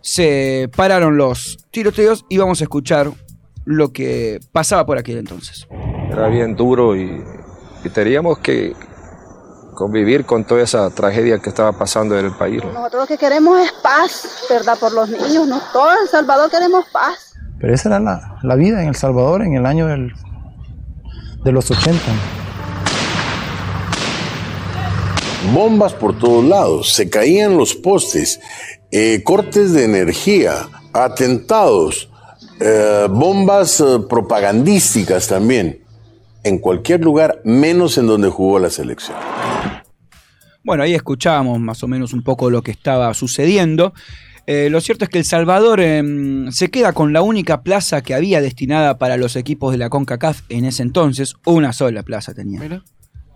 se pararon los tiroteos y vamos a escuchar lo que pasaba por aquel entonces. Era bien duro y, y teníamos que convivir con toda esa tragedia que estaba pasando en el país. ¿no? Nosotros lo que queremos es paz, ¿verdad? Por los niños, ¿no? Todo en El Salvador queremos paz. Pero esa era la, la vida en El Salvador en el año del, de los 80. Bombas por todos lados, se caían los postes, eh, cortes de energía, atentados, eh, bombas eh, propagandísticas también, en cualquier lugar, menos en donde jugó la selección. Bueno, ahí escuchábamos más o menos un poco lo que estaba sucediendo. Eh, lo cierto es que El Salvador em, se queda con la única plaza que había destinada para los equipos de la CONCACAF en ese entonces. Una sola plaza tenía.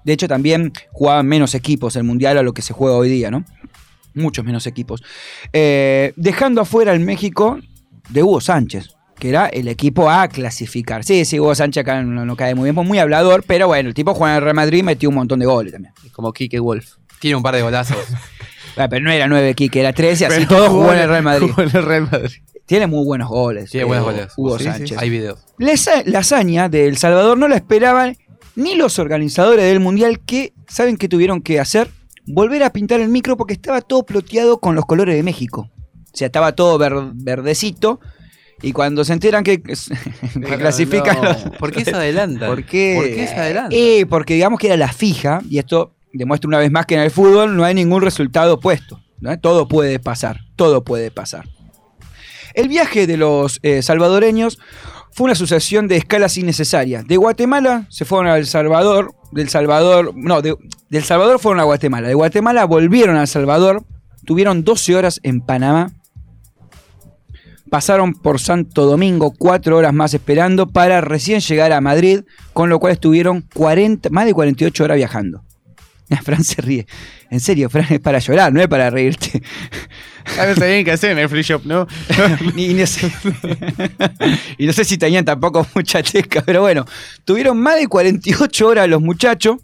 De hecho, también jugaban menos equipos el Mundial a lo que se juega hoy día, ¿no? Muchos menos equipos. Eh, dejando afuera el México de Hugo Sánchez, que era el equipo a clasificar. Sí, sí, Hugo Sánchez acá no, no cae muy bien, muy hablador, pero bueno, el tipo juega en el Real Madrid y metió un montón de goles también. Como Kike Wolf. Tiene un par de golazos. Ah, pero no era 9 Kike, era 13, así Pero todos jugó en el Real Madrid. jugó en el Real Madrid. Tiene muy buenos goles. Tiene eh, buenos goles. Hugo Sí, sí, Sánchez. Hay videos. La, la hazaña de El Salvador no la esperaban ni los organizadores del Mundial que, ¿saben qué tuvieron que hacer? Volver a pintar el micro porque estaba todo ploteado con los colores de México. O sea, estaba todo ver- verdecito. Y cuando se enteran que, que clasifican no. los- ¿Por qué se adelantan? ¿Por qué? ¿Por qué se adelantan? Eh, porque digamos que era la fija, y esto demuestra una vez más que en el fútbol no hay ningún resultado opuesto. ¿no? Todo puede pasar, todo puede pasar. El viaje de los eh, salvadoreños fue una sucesión de escalas innecesarias. De Guatemala se fueron a El Salvador, del Salvador, no, de- del Salvador fueron a Guatemala, de Guatemala volvieron a El Salvador, tuvieron 12 horas en Panamá, pasaron por Santo Domingo cuatro horas más esperando para recién llegar a Madrid, con lo cual estuvieron 40, más de 48 horas viajando. Fran se ríe. En serio, Fran, es para llorar, no es para reírte. A ver, bien que hacer en el free shop, ¿no? y, no sé, y no sé si tenían tampoco mucha teca, pero bueno, tuvieron más de 48 horas los muchachos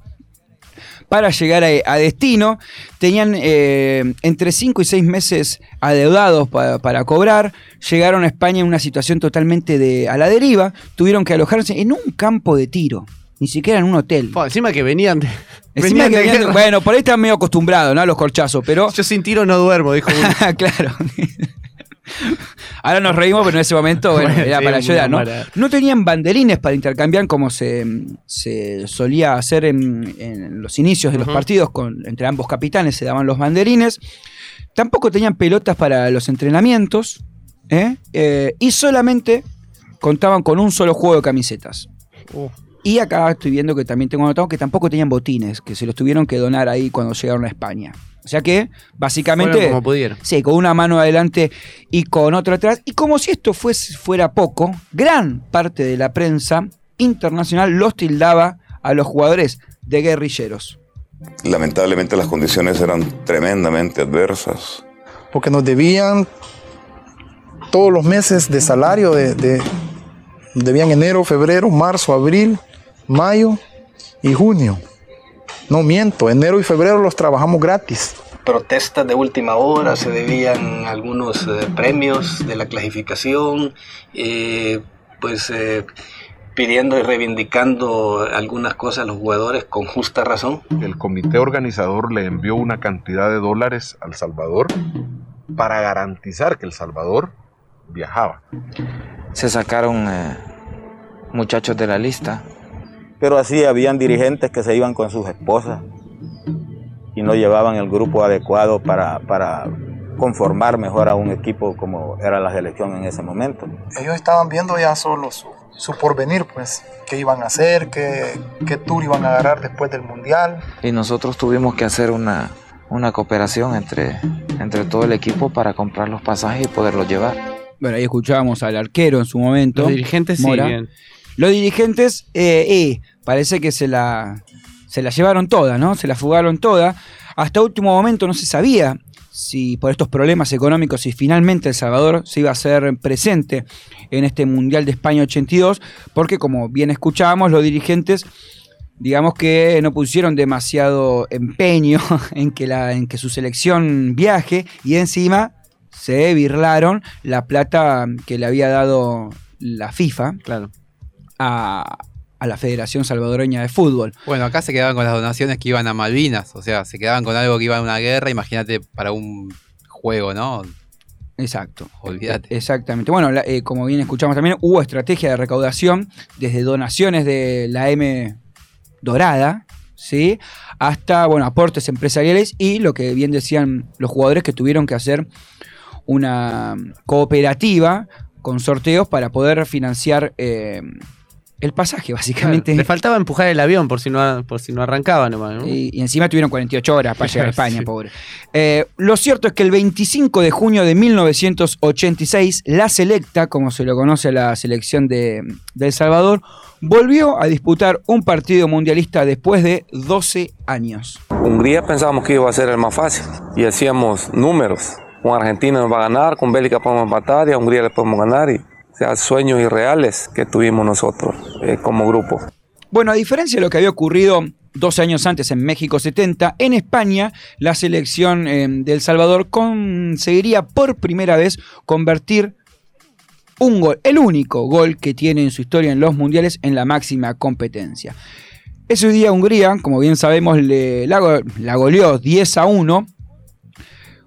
para llegar a, a destino. Tenían eh, entre 5 y 6 meses adeudados pa- para cobrar. Llegaron a España en una situación totalmente de, a la deriva. Tuvieron que alojarse en un campo de tiro. Ni siquiera en un hotel. encima que venían de. Encima venían que de bueno, por ahí están medio acostumbrados, ¿no? A los corchazos, pero. Yo sin tiro no duermo, dijo uno. claro. Ahora nos reímos, pero en ese momento, bueno, Bueno, era sí, para llorar, ¿no? mala. No tenían banderines para intercambiar como se, se solía hacer en, en los inicios de los partidos, con, entre ambos capitanes se daban los banderines. Tampoco tenían pelotas para los entrenamientos. ¿eh? Eh, y solamente contaban con un solo juego de camisetas. Y acá estoy viendo que también tengo anotado que tampoco tenían botines, que se los tuvieron que donar ahí cuando llegaron a España. O sea que, básicamente. Fueron como pudieron. Sí, con una mano adelante y con otra atrás. Y como si esto fuese, fuera poco, gran parte de la prensa internacional los tildaba a los jugadores de guerrilleros. Lamentablemente las condiciones eran tremendamente adversas. Porque nos debían todos los meses de salario, de, de- debían enero, febrero, marzo, abril, mayo y junio. No miento, enero y febrero los trabajamos gratis. protestas de última hora, se debían algunos eh, premios de la clasificación, eh, pues eh, pidiendo y reivindicando algunas cosas a los jugadores con justa razón. El comité organizador le envió una cantidad de dólares al Salvador para garantizar que El Salvador viajaba. Se sacaron eh, muchachos de la lista. Pero así habían dirigentes que se iban con sus esposas y no llevaban el grupo adecuado para, para conformar mejor a un equipo como era la selección en ese momento. Ellos estaban viendo ya solo su, su porvenir, pues, qué iban a hacer, qué, qué tour iban a agarrar después del Mundial. Y nosotros tuvimos que hacer una, una cooperación entre, entre todo el equipo para comprar los pasajes y poderlos llevar. Bueno, ahí escuchábamos al arquero en su momento. Los dirigentes, sí, Mora. bien. Los dirigentes, eh, parece que se la, se la llevaron toda, ¿no? Se la fugaron toda. Hasta último momento no se sabía si por estos problemas económicos, si finalmente El Salvador se iba a hacer presente en este Mundial de España 82, porque como bien escuchábamos, los dirigentes, digamos que no pusieron demasiado empeño en que, la, en que su selección viaje y encima se birlaron la plata que le había dado la FIFA claro. A, a la Federación Salvadoreña de Fútbol. Bueno, acá se quedaban con las donaciones que iban a Malvinas, o sea, se quedaban con algo que iba a una guerra, imagínate para un juego, ¿no? Exacto. Olvídate. Exactamente. Bueno, la- eh, como bien escuchamos también, hubo estrategia de recaudación desde donaciones de la M dorada, ¿sí? Hasta, bueno, aportes empresariales y lo que bien decían los jugadores que tuvieron que hacer una cooperativa con sorteos para poder financiar eh, el pasaje, básicamente. Le faltaba empujar el avión por si no, por si no arrancaba nomás. ¿no? Y, y encima tuvieron 48 horas para llegar a España, Sí. pobre. Eh, lo cierto es que el 25 de junio de 1986, la selecta, como se lo conoce a la selección de, de El Salvador, volvió a disputar un partido mundialista después de 12 años. Hungría pensábamos que iba a ser el más fácil y hacíamos números. Con Argentina nos va a ganar, con Bélgica podemos empatar y a Hungría le podemos ganar. Y, o sea, sueños irreales que tuvimos nosotros eh, como grupo. Bueno, a diferencia de lo que había ocurrido 12 años antes en México 70, en España la selección eh, de El Salvador conseguiría por primera vez convertir un gol, el único gol que tiene en su historia en los mundiales en la máxima competencia. Ese día Hungría, como bien sabemos, le, la goleó 10 a 1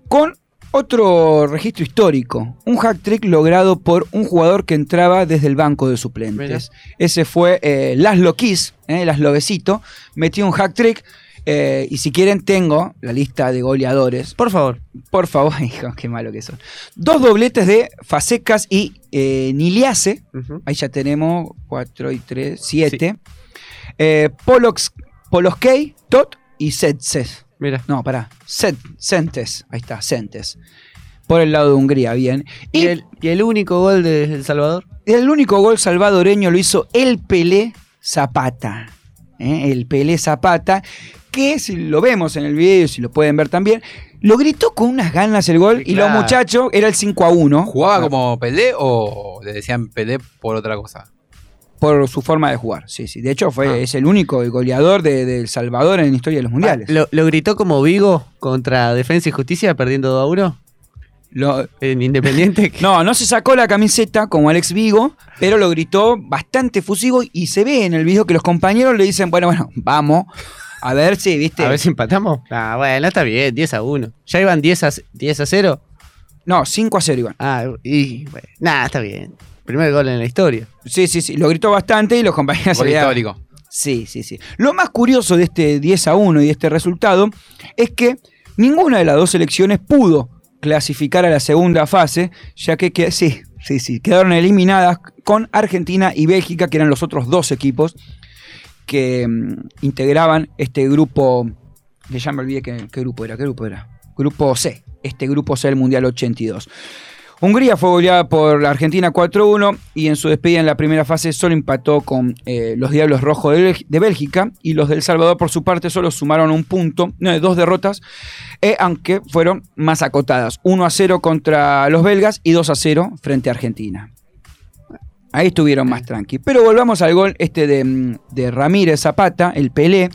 con otro registro histórico, un hack trick logrado por un jugador que entraba desde el banco de suplentes. Ese fue eh, Laszlo Kiss, eh, Laszlo Besito, metió un hack trick. eh, y si quieren, tengo la lista de goleadores. Por favor. Por favor, hijo, qué malo que son. Dos dobletes de Fasecas y eh, Niliase. Ahí ya tenemos 4 y 3, 7. Eh, Polox, Poloskei, Tot y Setses. Mira. No, pará. Sentes. Ahí está, Sentes. Por el lado de Hungría, bien. ¿Y, el, y el único gol de El Salvador? El único gol salvadoreño lo hizo el Pelé Zapata. ¿eh? El Pelé Zapata, que si lo vemos en el video, si lo pueden ver también, lo gritó con unas ganas el gol y los muchachos, era el 5 a 1. ¿Jugaba como Pelé o le decían Pelé por otra cosa? Por su forma de jugar, sí, sí. De hecho, fue, es el único goleador de, de El Salvador en la historia de los mundiales. ¿Lo, lo gritó como Vigo contra Defensa y Justicia perdiendo 2 a 1? Lo- en Independiente. No, no se sacó la camiseta como Alex Vigo, pero lo gritó bastante fusivo y se ve en el video que los compañeros le dicen, bueno, bueno, vamos, a ver si, viste. A ver si empatamos. Ah, bueno, está bien, 10 a 1. ¿Ya iban 10 a, 10 a 0? No, 5 a 0 iban. Ah, y bueno, nada, está bien. Primer gol en la historia. Sí, sí, sí, lo gritó bastante y los compañeros se Gol veían- histórico. Sí, sí, sí. Lo más curioso de este 10 a 1 y de este resultado es que ninguna de las dos selecciones pudo clasificar a la segunda fase, ya que, que- sí, sí, sí, quedaron eliminadas con Argentina y Bélgica, que eran los otros dos equipos que mm, integraban este grupo, que ya me olvidé qué, qué grupo era, qué grupo era. Grupo C, este grupo C del Mundial 82. Hungría fue goleada por la Argentina 4-1 y en su despedida en la primera fase solo empató con eh, los Diablos Rojos de, Bélgi- de Bélgica y los del Salvador por su parte solo sumaron un punto, no, dos derrotas, eh, aunque fueron más acotadas, 1-0 contra los belgas y 2-0 frente a Argentina. Ahí estuvieron más tranqui. Pero volvamos al gol este de, mm, Ramírez Zapata, el Pelé.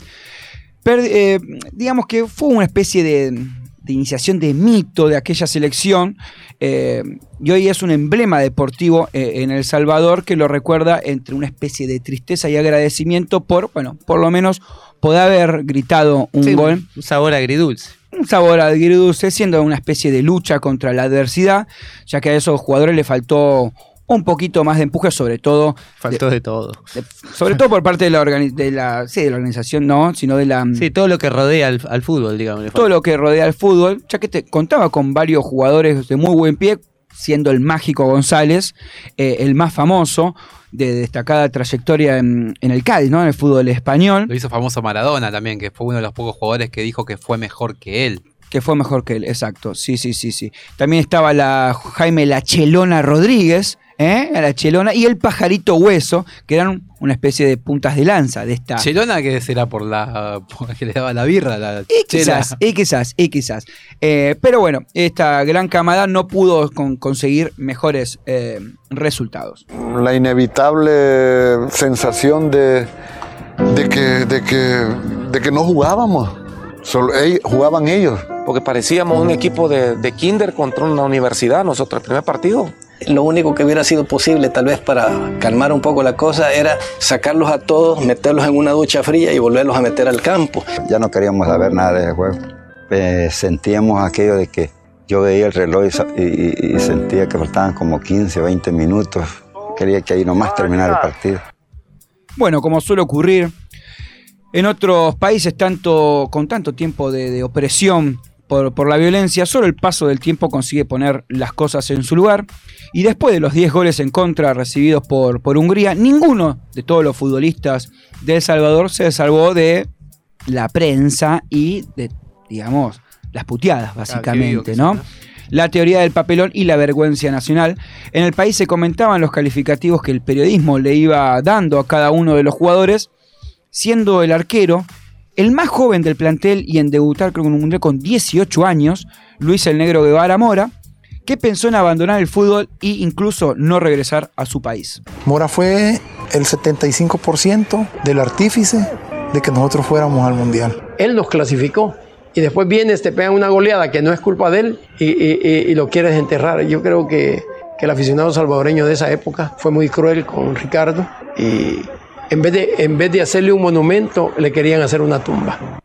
Eh, digamos que fue una especie de, de iniciación de mito de aquella selección. eh, y hoy es un emblema deportivo eh, en El Salvador que lo recuerda entre una especie de tristeza y agradecimiento por, bueno, por lo menos poder haber gritado un Sí, gol Un sabor agridulce. un sabor agridulce, siendo una especie de lucha contra la adversidad, ya que a esos jugadores le faltó un poquito más de empuje, sobre todo. Faltó de, todo. de- sobre todo por parte de la, de la, sí, de la organización, no, sino de la. Sí, todo lo que rodea al, al fútbol, digamos. todo lo que rodea al fútbol, ya que te contaba con varios jugadores de muy buen pie, siendo el mágico González eh, el más famoso, de destacada trayectoria en, en el Cádiz, ¿no? En el fútbol español. Lo hizo famoso Maradona también, que fue uno de los pocos jugadores que dijo que fue mejor que él. Que fue mejor que él, exacto. Sí, sí, sí, sí. También estaba la Jaime La Chelona Rodríguez, ¿eh? La Chelona y el Pajarito Hueso, que eran una especie de puntas de lanza de esta. Chelona que será por la por que le daba la birra, la Y chela. quizás, y quizás, y quizás. Eh, pero bueno, esta gran camada no pudo con- conseguir mejores eh, resultados. la inevitable sensación de, de, que, de, que, de que no jugábamos. Solo, ell- jugaban ellos. porque parecíamos un equipo de, de kinder contra una universidad, nosotros el primer partido. Lo único que hubiera sido posible, tal vez para calmar un poco la cosa, era sacarlos a todos, meterlos en una ducha fría y volverlos a meter al campo. Ya no queríamos saber nada de ese juego. Eh, sentíamos aquello de que yo veía el reloj y sentía que faltaban como 15, 20 minutos. Quería que ahí nomás terminara el partido. Bueno, como suele ocurrir en otros países tanto, con tanto tiempo de, de opresión por, por la violencia, solo el paso del tiempo consigue poner las cosas en su lugar. Y después de los 10 goles en contra recibidos por, por Hungría, ninguno de todos los futbolistas de El Salvador se salvó de la prensa y de, digamos, las puteadas, básicamente, ¿no? La teoría del papelón y la vergüenza nacional. En el país se comentaban los calificativos que el periodismo le iba dando a cada uno de los jugadores, siendo el arquero el más joven del plantel y en debutar creo en un mundial con 18 años, Luis el Negro Guevara Mora, que pensó en abandonar el fútbol e incluso no regresar a su país. Mora fue el 75% del artífice de que nosotros fuéramos al mundial. Él nos clasificó y después vienes, te pegan una goleada que no es culpa de él y, y- y- y lo quieres enterrar. Yo creo que, que el aficionado salvadoreño de esa época fue muy cruel con Ricardo y en vez, de, en vez de hacerle un monumento, le querían hacer una tumba.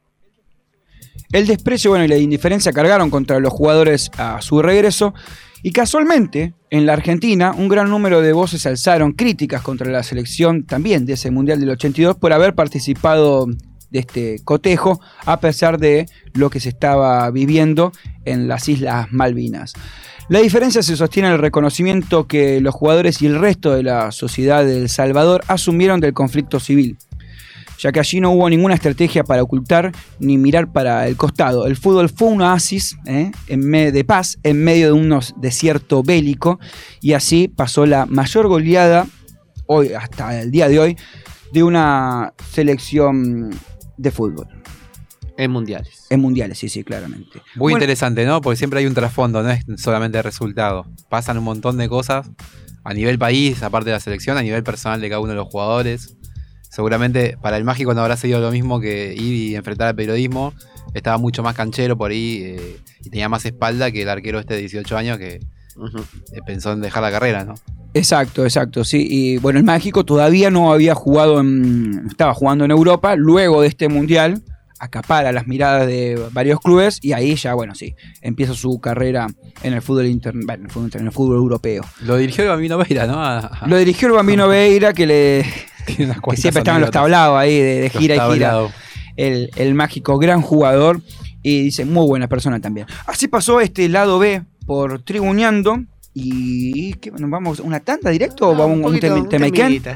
El desprecio bueno, y la indiferencia cargaron contra los jugadores a su regreso y casualmente en la Argentina un gran número de voces alzaron críticas contra la selección también de ese Mundial del 82 por haber participado de este cotejo a pesar de lo que se estaba viviendo en las Islas Malvinas. La diferencia se sostiene en el reconocimiento que los jugadores y el resto de la sociedad de El Salvador asumieron del conflicto civil ya que allí no hubo ninguna estrategia para ocultar ni mirar para el costado. El fútbol fue un oasis ¿eh? en de paz en medio de un desierto bélico y así pasó la mayor goleada hoy hasta el día de hoy de una selección de fútbol. En mundiales. En mundiales, sí, sí, claramente. Muy Bueno, interesante, ¿no? Porque siempre hay un trasfondo, no es solamente el resultado. Pasan un montón de cosas a nivel país, aparte de la selección, a nivel personal de cada uno de los jugadores. Seguramente para el mágico no habrá sido lo mismo que ir y enfrentar al periodismo. Estaba mucho más canchero por ahí eh, y tenía más espalda que el arquero este de 18 años que eh, pensó en dejar la carrera, ¿no? Exacto, exacto, sí. Y bueno, el Mágico todavía no había jugado en. Estaba jugando en Europa. Luego de este mundial, acapara las miradas de varios clubes. Y ahí ya, bueno, sí, empieza su carrera en el fútbol inter- bueno, en el fútbol, inter- en el fútbol europeo. Lo dirigió el Bambino Veira, ¿no? A- Lo dirigió el Bambino Veira, que le. que siempre estaba en los tablados ahí, de, gira y gira. El, el mágico, gran jugador. Y dice, muy buena persona también. Así pasó este lado B por Tribuñando. Y ¿qué? ¿Nos vamos a una tanda directo o vamos a un, poquito, un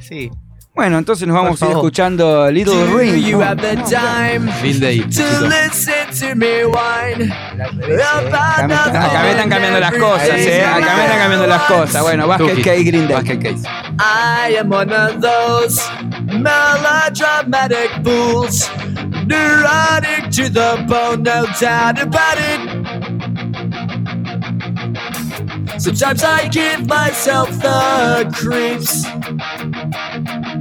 sí. Bueno, entonces nos vamos a ir escuchando Little Do Ring. you have the time Fin de ahí, to listen to me whine about Acá me, están- me están cambiando las cosas, eh. Acá me están cambiando las cosas. Bueno, Basket. Case Green Day. Basket Case. I am one of those melodramatic fools, neurotic to the bone, no doubt about it. Sometimes I give myself the creeps.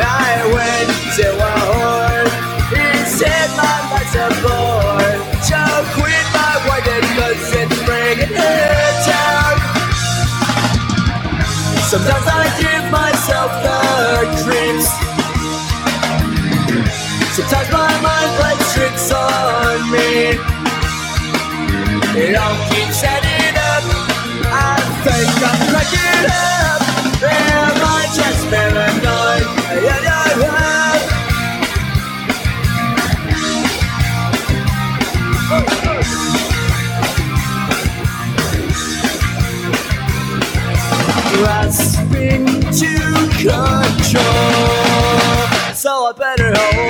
I went to a whore. He said my life's a bore. So quit my wedding cause it's bringing her down. Sometimes I give myself the creeps. Sometimes my mind plays tricks on me. It all keeps adding up. I think I'm cracking up. Grasping to control, so I better hold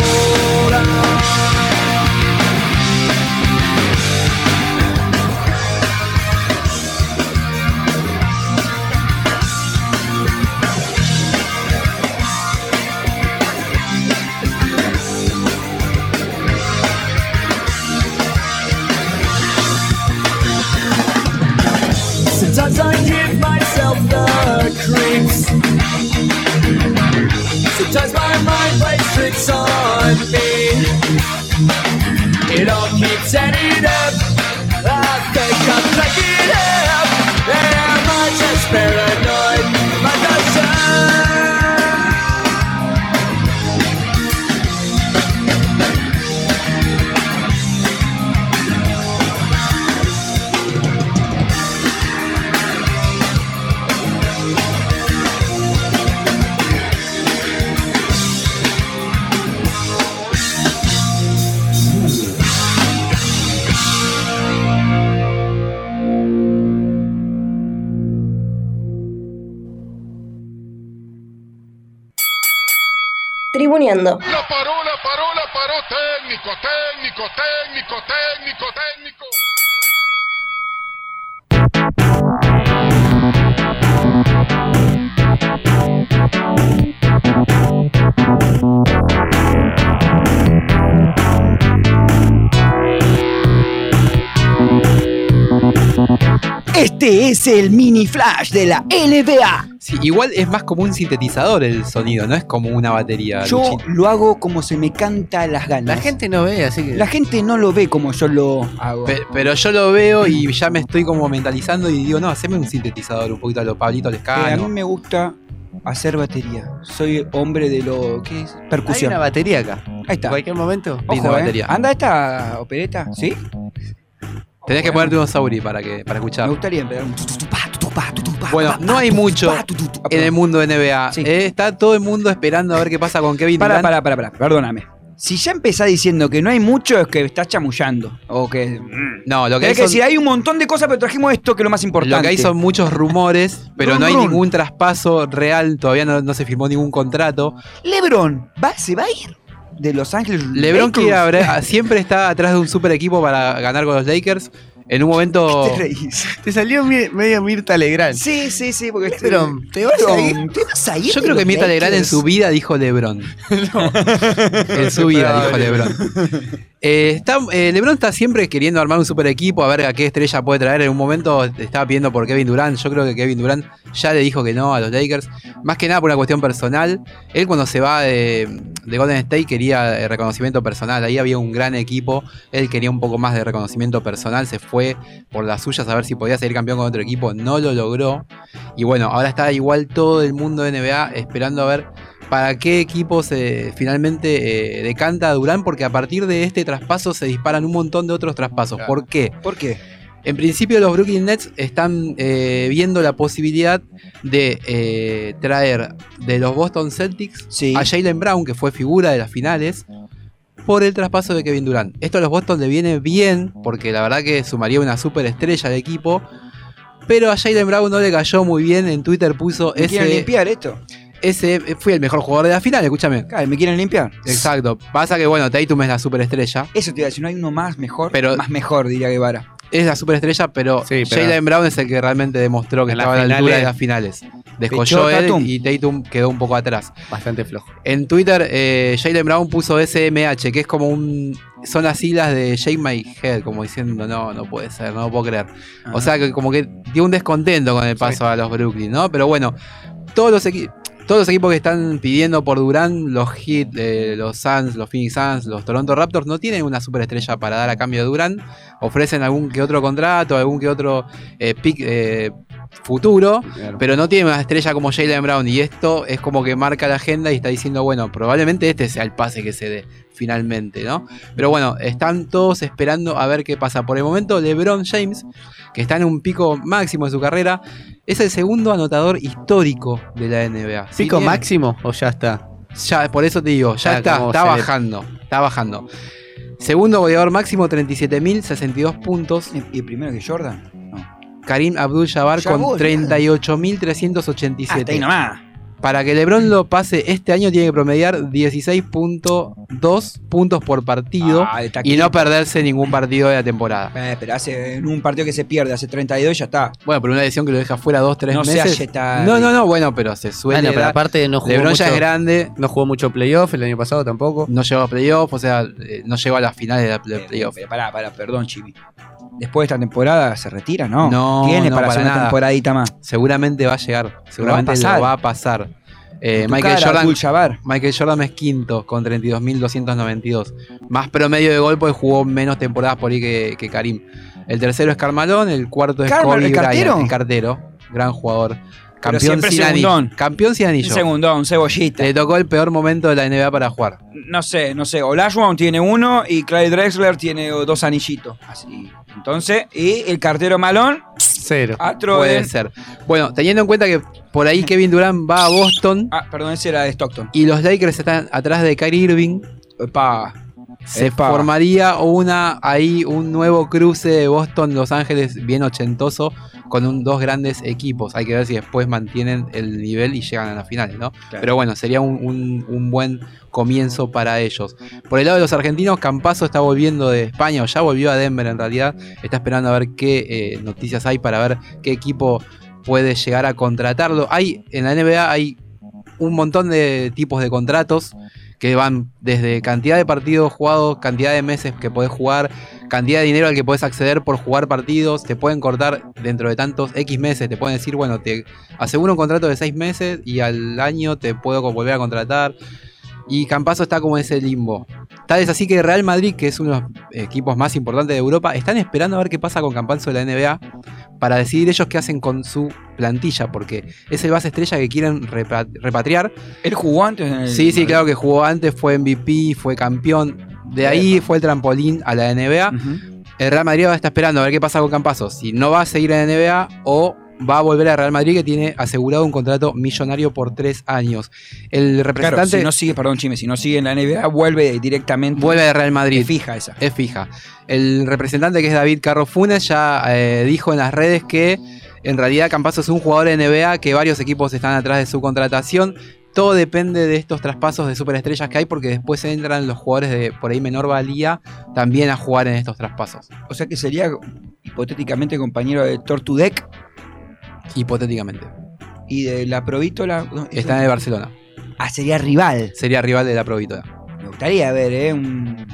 Sometimes my mind plays tricks on me. It all keeps adding up. I think I'm taking up. Am I just paranoid? La paró, la paró. Técnico, técnico, técnico, técnico, técnico. Este es el mini flash de la NBA. Sí, igual es más como un sintetizador el sonido, no es como una batería. Yo Luchín. lo hago como se me canta las ganas. La gente no ve, así que. La gente no lo ve como yo lo hago. Pe- Pero yo lo veo y ya me estoy como mentalizando y digo, no, haceme un sintetizador un poquito a lo Pablito Eh, a Lescano. mí me gusta hacer batería. Soy hombre de lo que es Hay percusión. una batería acá. Ahí está. En cualquier momento. Ojo, eh. batería. ¿Anda esta opereta? ¿Sí? Tenés que ponerte unos Sauri para, que, para Me escuchar. gustaría empezar un Bueno, no hay mucho en el mundo NBA. Sí. Eh, está todo el mundo esperando a ver qué pasa con Kevin Para, Durant. para, para, para, perdóname. Si ya empezás diciendo que no hay mucho, es que estás chamullando. O que. No, lo que hay Es que son- si hay un montón de cosas, pero trajimos esto que es lo más importante. Lo que hay son muchos rumores, pero Rum, no hay rum. ningún traspaso real, todavía no, no se firmó ningún contrato. LeBron, ¿va, ¿se va a ir de Los Ángeles? LeBron abra- siempre está atrás de un super equipo para ganar con los Lakers. En un momento. Te salió medio Mirta Legrand. Sí, sí, sí, porque LeBron, ¿te vas a ir? ¿Te vas a ir Yo creo que Mirta Legrand en su vida dijo LeBron. en su vida dijo LeBron. Eh, eh, LeBron está siempre queriendo armar un super equipo, a ver a qué estrella puede traer. En un momento estaba pidiendo por Kevin Durant. Yo creo que Kevin Durant ya le dijo que no a los Lakers. Más que nada por una cuestión personal. Él cuando se va de, de Golden State quería eh, reconocimiento personal. Ahí había un gran equipo. Él quería un poco más de reconocimiento personal. Se fue por las suyas a ver si podía ser campeón con otro equipo. No lo logró. Y bueno, ahora está igual todo el mundo de NBA esperando a ver para qué equipo se finalmente eh, decanta Durán, porque a partir de este traspaso se disparan un montón de otros traspasos. ¿Por qué? ¿Por qué? En principio los Brooklyn Nets están eh, viendo la posibilidad de eh, traer de los Boston Celtics Sí. a Jalen Brown, que fue figura de las finales, por el traspaso de Kevin Durant. Esto a los Boston le viene bien, porque la verdad que sumaría una superestrella al equipo. Pero a Jalen Brown no le cayó muy bien. En Twitter puso ¿Me quieren ese, limpiar esto? Ese fui el mejor jugador de la final, escúchame. Claro, ¿me quieren limpiar? Exacto. Pasa que bueno, Tatum es la superestrella. Eso te iba a decir, no hay uno más mejor. Pero- más mejor, diría Guevara. Es la superestrella, pero, Sí, pero- Jalen Brown es el que realmente demostró que estaba a la altura de las finales. Descolló él Tatum. y Tatum quedó un poco atrás. Bastante flojo. En Twitter, eh, Jalen Brown puso SMH, que es como un. Son las siglas de Shake My Head, como diciendo, no, no puede ser, no lo puedo creer. O sea, que como que dio un descontento con el paso a los Brooklyn, ¿no? Pero bueno, todos los equipos. Todos los equipos que están pidiendo por Durán, los Heat, eh, los Suns, los Phoenix Suns, los Toronto Raptors, no tienen una superestrella para dar a cambio de Durán. Ofrecen algún que otro contrato, algún que otro eh, pick eh, futuro, pero no tienen una estrella como Jalen Brown. Y esto es como que marca la agenda y está diciendo, bueno, probablemente este sea el pase que se dé finalmente, ¿no? Pero bueno, están todos esperando a ver qué pasa. Por el momento, LeBron James, que está en un pico máximo de su carrera, es el segundo anotador histórico de la NBA. ¿Pico máximo o ya está? Ya, por eso te digo, ya Ah, está, está bajando, está bajando. Segundo goleador máximo, 37.062 puntos. ¿Y y primero que Jordan? Karim Abdul-Jabbar con vos, ya. 38.387. Ah, está ahí nomás. Para que LeBron lo pase este año tiene que promediar 16.2 puntos por partido Ah, y no perderse ningún partido de la temporada. Eh, pero hace en un partido que se pierde, hace 32 ya está. Bueno, pero una lesión que lo deja fuera dos, tres No sea meses. Yetari. no, no, no, bueno, pero se suele. Bueno, pero aparte no jugó LeBron ya mucho- es grande, No jugó mucho playoff el año pasado tampoco. no llegó a playoff, o sea, eh, no llegó a las finales de la de playoff. Pero pará, pará, perdón, Chibi. Después de esta temporada se retira, ¿no? No, Tiene no, para para hacer una nada. temporadita más. Seguramente va a llegar, seguramente pasar. lo va a pasar. Eh, Tu Michael, cara, Jordan. Michael Jordan es quinto con 32.292. Más promedio de gol porque jugó menos temporadas por ahí que, que Karim. El tercero es Carmalón, el cuarto es Carmel, Kobe ¿el Bryant, cartero? el cartero. Gran jugador. Campeón sin anillo. segundón. Campeón sin anillo. Un segundón, cebollita. Le tocó el peor momento de la NBA para jugar. No sé, no sé. Olajuwon tiene uno y Clyde Drexler tiene dos anillitos. Así. Entonces, y el cartero malón, cero. Puede ser. Bueno, teniendo en cuenta que por ahí Kevin Durant va a Boston Ah, perdón, ese era de Stockton. y los Lakers están atrás de Kyrie Irving, Epa. Se Epa. formaría una ahí un nuevo cruce de Boston Los Ángeles bien ochentoso con un- dos grandes equipos. Hay que ver si después mantienen el nivel y llegan a las finales, ¿no? Pero bueno, sería un, un- un buen comienzo para ellos. Por el lado de los argentinos, Campazo está volviendo de España, o ya volvió a Denver en realidad. Está esperando a ver qué eh, noticias hay para ver qué equipo puede llegar a contratarlo. Hay, en la NBA hay un montón de tipos de contratos que van desde cantidad de partidos jugados, cantidad de meses que podés jugar, cantidad de dinero al que podés acceder por jugar partidos, te pueden cortar dentro de tantos X meses, te pueden decir, bueno, te aseguro un contrato de 6 meses y al año te puedo volver a contratar. Y Campazo está como en ese limbo. Tal es así que Real Madrid, que es uno de los equipos más importantes de Europa, están esperando a ver qué pasa con Campazo de la NBA para decidir ellos qué hacen con su plantilla, porque es el base estrella que quieren repa- repatriar. ¿Él jugó antes? En el- Sí, sí, claro que jugó antes, fue MVP, fue campeón. De ahí fue el trampolín a la NBA. El Real Madrid va a estar esperando a ver qué pasa con Campazo. Si no va a seguir en la NBA o va a volver a Real Madrid que tiene asegurado un contrato millonario por tres años. El Claro, representante si no sigue, perdón, Chime, si no sigue en la NBA, vuelve directamente. vuelve a Real Madrid. Es fija esa. Es fija. El representante que es David Carro Funes ya eh, dijo en las redes que en realidad Campazo es un jugador de NBA, que varios equipos están atrás de su contratación. Todo depende de estos traspasos de superestrellas que hay, porque después entran los jugadores de por ahí menor valía también a jugar en estos traspasos. O sea que sería hipotéticamente compañero de Tortudec Hipotéticamente. y de la Provítola. no, Está en el Barcelona. Ah, sería rival. Sería rival de la Provítola. Me gustaría ver, ¿eh? Un...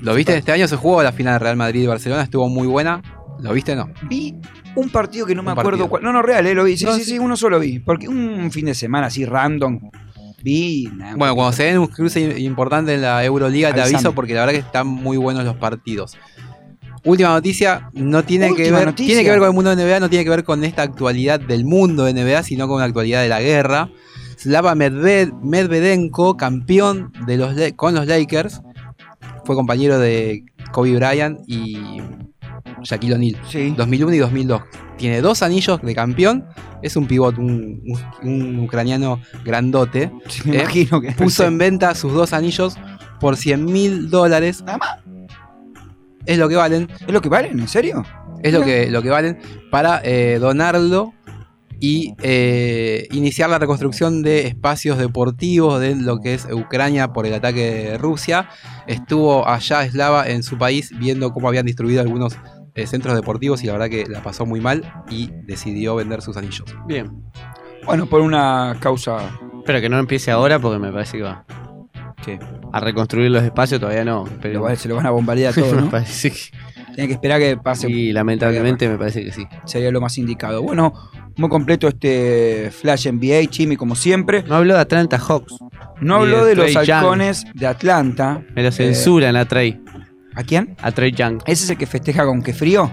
¿Lo viste? Este año se jugó la final de Real Madrid y Barcelona, estuvo muy buena. ¿Lo viste? No. Vi un partido que no me acuerdo cuál. No, no, real, ¿eh? Lo vi. Sí, No, sí, sí. uno solo vi. Porque un fin de semana así random. Vi. nada, Bueno, cuando se den un cruce importante en la Euroliga, te aviso porque la verdad que están muy buenos los partidos. Última noticia, no tiene que ver, noticia. tiene que ver con el mundo de NBA, no tiene que ver con esta actualidad del mundo de NBA, sino con la actualidad de la guerra. Slava Medved- Medvedenko, campeón de los, con los Lakers, fue compañero de Kobe Bryant y Shaquille O'Neal, Sí. 2001 y 2002. Tiene dos anillos de campeón, es un pivot, un, un- un ucraniano grandote. me ¿eh? imagino que- Puso en venta sus dos anillos por 100 mil dólares. Nada más. Es lo que valen. ¿Es lo que valen? ¿En serio? Es lo que, lo que valen para eh, donarlo y eh, iniciar la reconstrucción de espacios deportivos de lo que es Ucrania por el ataque de Rusia. Estuvo allá Slava en su país viendo cómo habían destruido algunos eh, centros deportivos y la verdad que la pasó muy mal y decidió vender sus anillos. Bien. Bueno, por una causa. Espero que no empiece ahora porque me parece que va. ¿Qué? A reconstruir los espacios todavía no. Pero Lo se lo van a bombardear todo, ¿no? parece que. Tiene que esperar que pase. Sí, lamentablemente me parece que sí. Sería lo más indicado. Bueno, muy completo este Flash NBA, Chimi, como siempre. No habló de Atlanta Hawks. No habló de los Young. halcones de Atlanta. Me lo Eh, censuran a Trey. ¿A quién? A Trey Young. ¿Ese es el que festeja con que frío?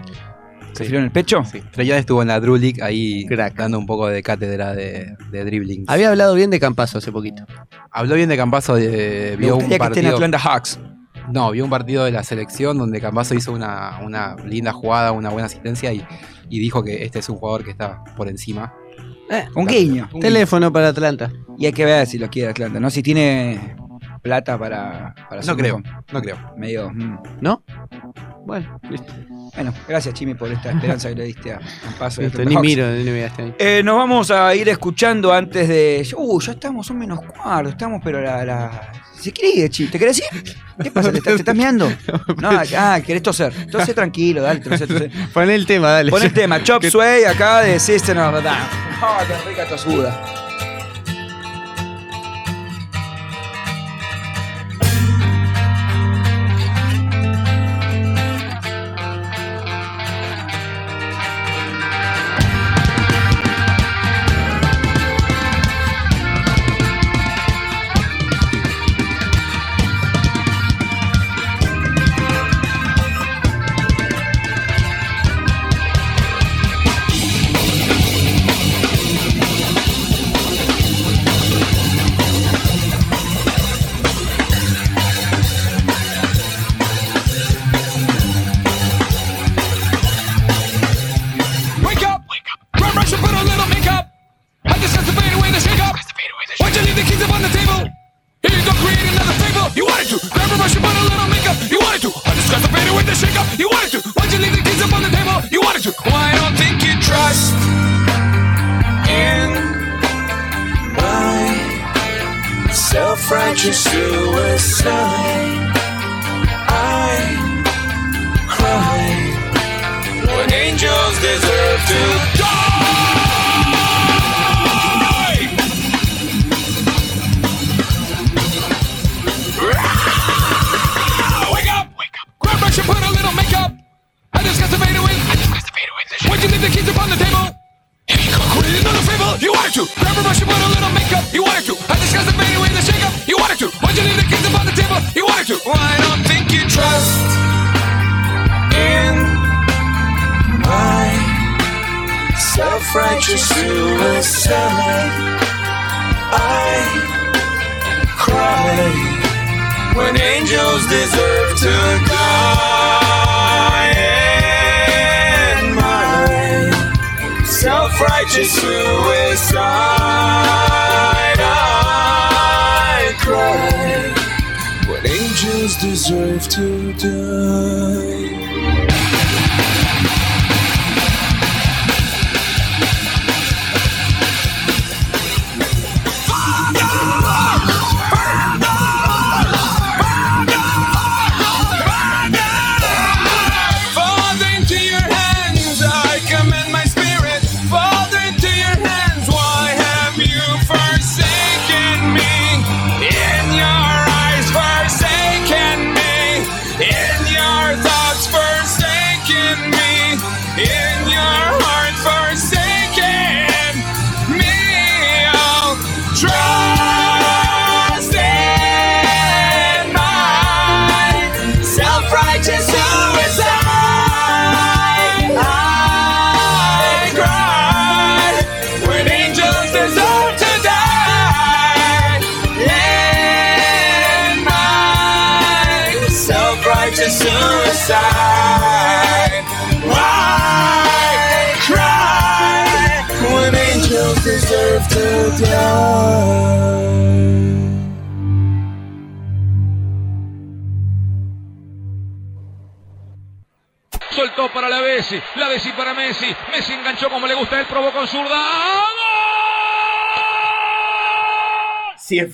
¿Que frío en el pecho? Sí. Trey Young estuvo en la Drew League ahí dando un poco de cátedra de, de dribbling. Había hablado bien de Campazo hace poquito. Habló bien de Campazo, de, vio un gustaría que esté en partido. Atlanta Hawks. No, vio un partido de la selección donde Campazo hizo una, una linda jugada, una buena asistencia y, y dijo que este es un jugador que está por encima. Eh, un guiño. Teléfono para Atlanta. Y hay que ver si lo quiere Atlanta, ¿no? Si tiene plata para, para No creo, un- no creo. Medio. mm. ¿No? Bueno, listo. Bueno, gracias, Chimi, por esta esperanza que le diste a un paso de Listo, Atlanta Ni Hawks. miro en NBA este. Eh, nos vamos a ir escuchando antes de. Uh, ya estamos, son menos cuarto, estamos, pero la. la... ¿Se quiere ir? ¿Te querés ir? ¿Qué pasa? ¿Te, estás- te estás meando? No, ah, querés toser. Entonces tranquilo, dale, toser, toser. Pon el tema, dale. Pon el tema, Chop Sway acá de System of a Down. Oh, qué rica tosuda.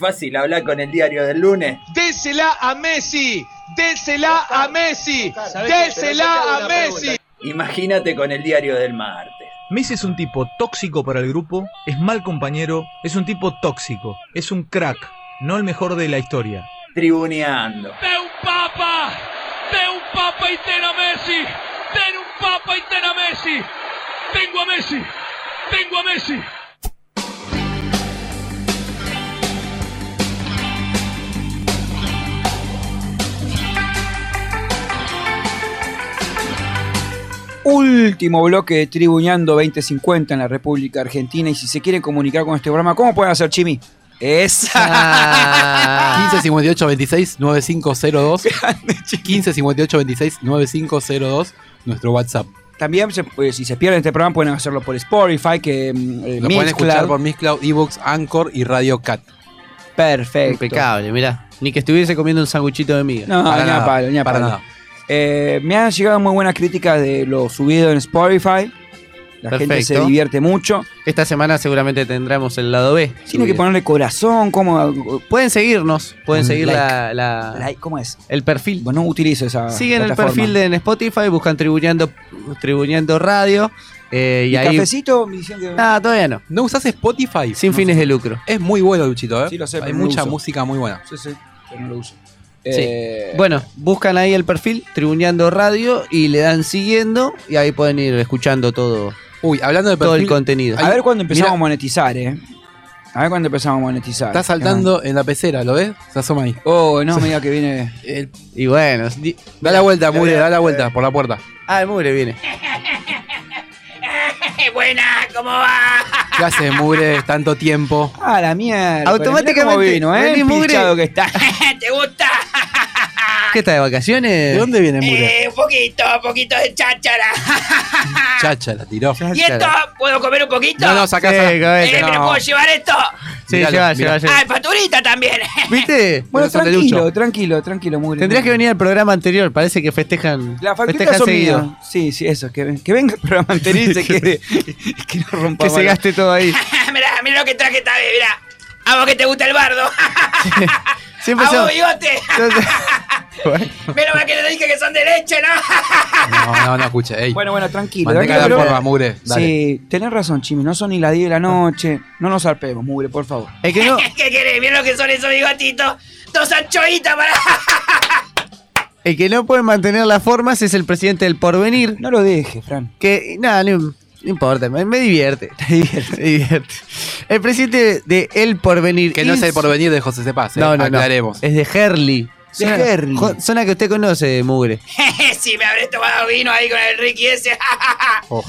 Fácil hablar con el diario del lunes. Désela a Messi, désela a Messi, désela a Messi. Imagínate con el diario del martes. Messi es un tipo tóxico para el grupo, es mal compañero, es un tipo tóxico, es un crack, no el mejor de la historia. Tribuneando. ¡De un papa! ¡De un papa y ten a Messi! ¡Den un papa y ten a Messi! ¡Tengo a Messi! ¡Tengo a Messi! Último bloque de Tribuñando 2050 en la República Argentina. Y si se quieren comunicar con este programa, ¿cómo pueden hacer, Chimi? Esa. 15 58 26 9502. 15 58 26 9502. Nuestro WhatsApp. También, se- pues, si se pierden este programa, pueden hacerlo por Spotify, que mm, eh, Lo pueden escuchar por Mixcloud, Ebooks, Anchor y Radio Cat. Perfecto. Impecable, mirá. Ni que estuviese comiendo un sanguchito de miga. No, ni a palo, ni a para palo. nada. Eh, me han llegado muy buenas críticas de lo subido en Spotify. La gente se divierte mucho. Esta semana seguramente tendremos el lado B. Tiene que ponerle corazón, ¿cómo? Pueden seguirnos, pueden Un seguir like. la, la- Like, ¿Cómo es? el perfil. Bueno, no utilizo esa. Siguen el perfil de en Spotify, buscan Tribuñando, Tribuñando Radio. eh, y ¿Y ahí. cafecito? Me dicen que- Ah, todavía no. ¿No usas Spotify? Sin fines de lucro. Es muy bueno, Luchito, ¿eh? Sí, lo sé, Hay mucha música muy buena. Sí, sí, pero no lo uso. Sí. Eh, Bueno, buscan ahí el perfil, Tribuñando Radio, y le dan siguiendo, y ahí pueden ir escuchando todo, Uy, hablando de todo el perfil, contenido. a ver cuándo empezamos a monetizar, ¿eh? A ver cuándo empezamos a monetizar. Está saltando en la pecera, ¿lo ves? Se asoma ahí. Oh, no, mira que viene. El- Y bueno, di- Da la vuelta, Mure, da la vuelta por la puerta. ah, el mugre viene. Buena, ¿cómo va? ¿Qué hace Mure tanto tiempo? Ah, la mierda. Automáticamente, vino, ¿eh? mugre. Pinchado que está. ¿Te gusta? ¿Qué está de vacaciones? ¿De dónde viene Mure? Eh, un poquito, un poquito de cháchara. Chacha, la tiró. ¿Y esto? ¿Puedo comer un poquito? No, no, sacá, Sí, sacá. Eh, ¿Me lo no. puedo llevar esto? Sí, Miralo, lleva, mirá. lleva, lleva. Ah, faturita también. ¿Viste? Bueno, tranquilo, tranquilo, tranquilo, Mugre. Tendrías que venir al programa anterior, parece que festejan, La festejan son seguido. Sí, sí, eso, que, que venga el programa anterior y se quede. que no rompa Que se gaste todo ahí. mirá, mirá lo que traje esta vez, mirá. A vos que te gusta el bardo. Siempre a vos, bigote. Menos mal que le dije que son de leche, ¿no? No, no, no, escucha. Ey. Bueno, bueno, tranquilo. Mantenga tranquilo, la forma, Mugre. Dale. Sí, tenés razón, Chimi. No son ni las 10 de la noche. No nos zarpemos, Mugre, por favor. Es que no, ¿Qué querés? Mirá lo que son esos bigotitos. Dos anchoitas para. el que no puede mantener las formas es el presidente del porvenir. No lo dejes, Fran. Que, nada, no, no importa, me, me divierte. Me divierte, me divierte. El presidente de El Porvenir. Que no es el porvenir de José Cepaz, eh. No, no, no. Aclaremos. Es de Herley. Herley. jo- Zona que usted conoce, Mugre. si me habré tomado vino ahí con el Ricky ese.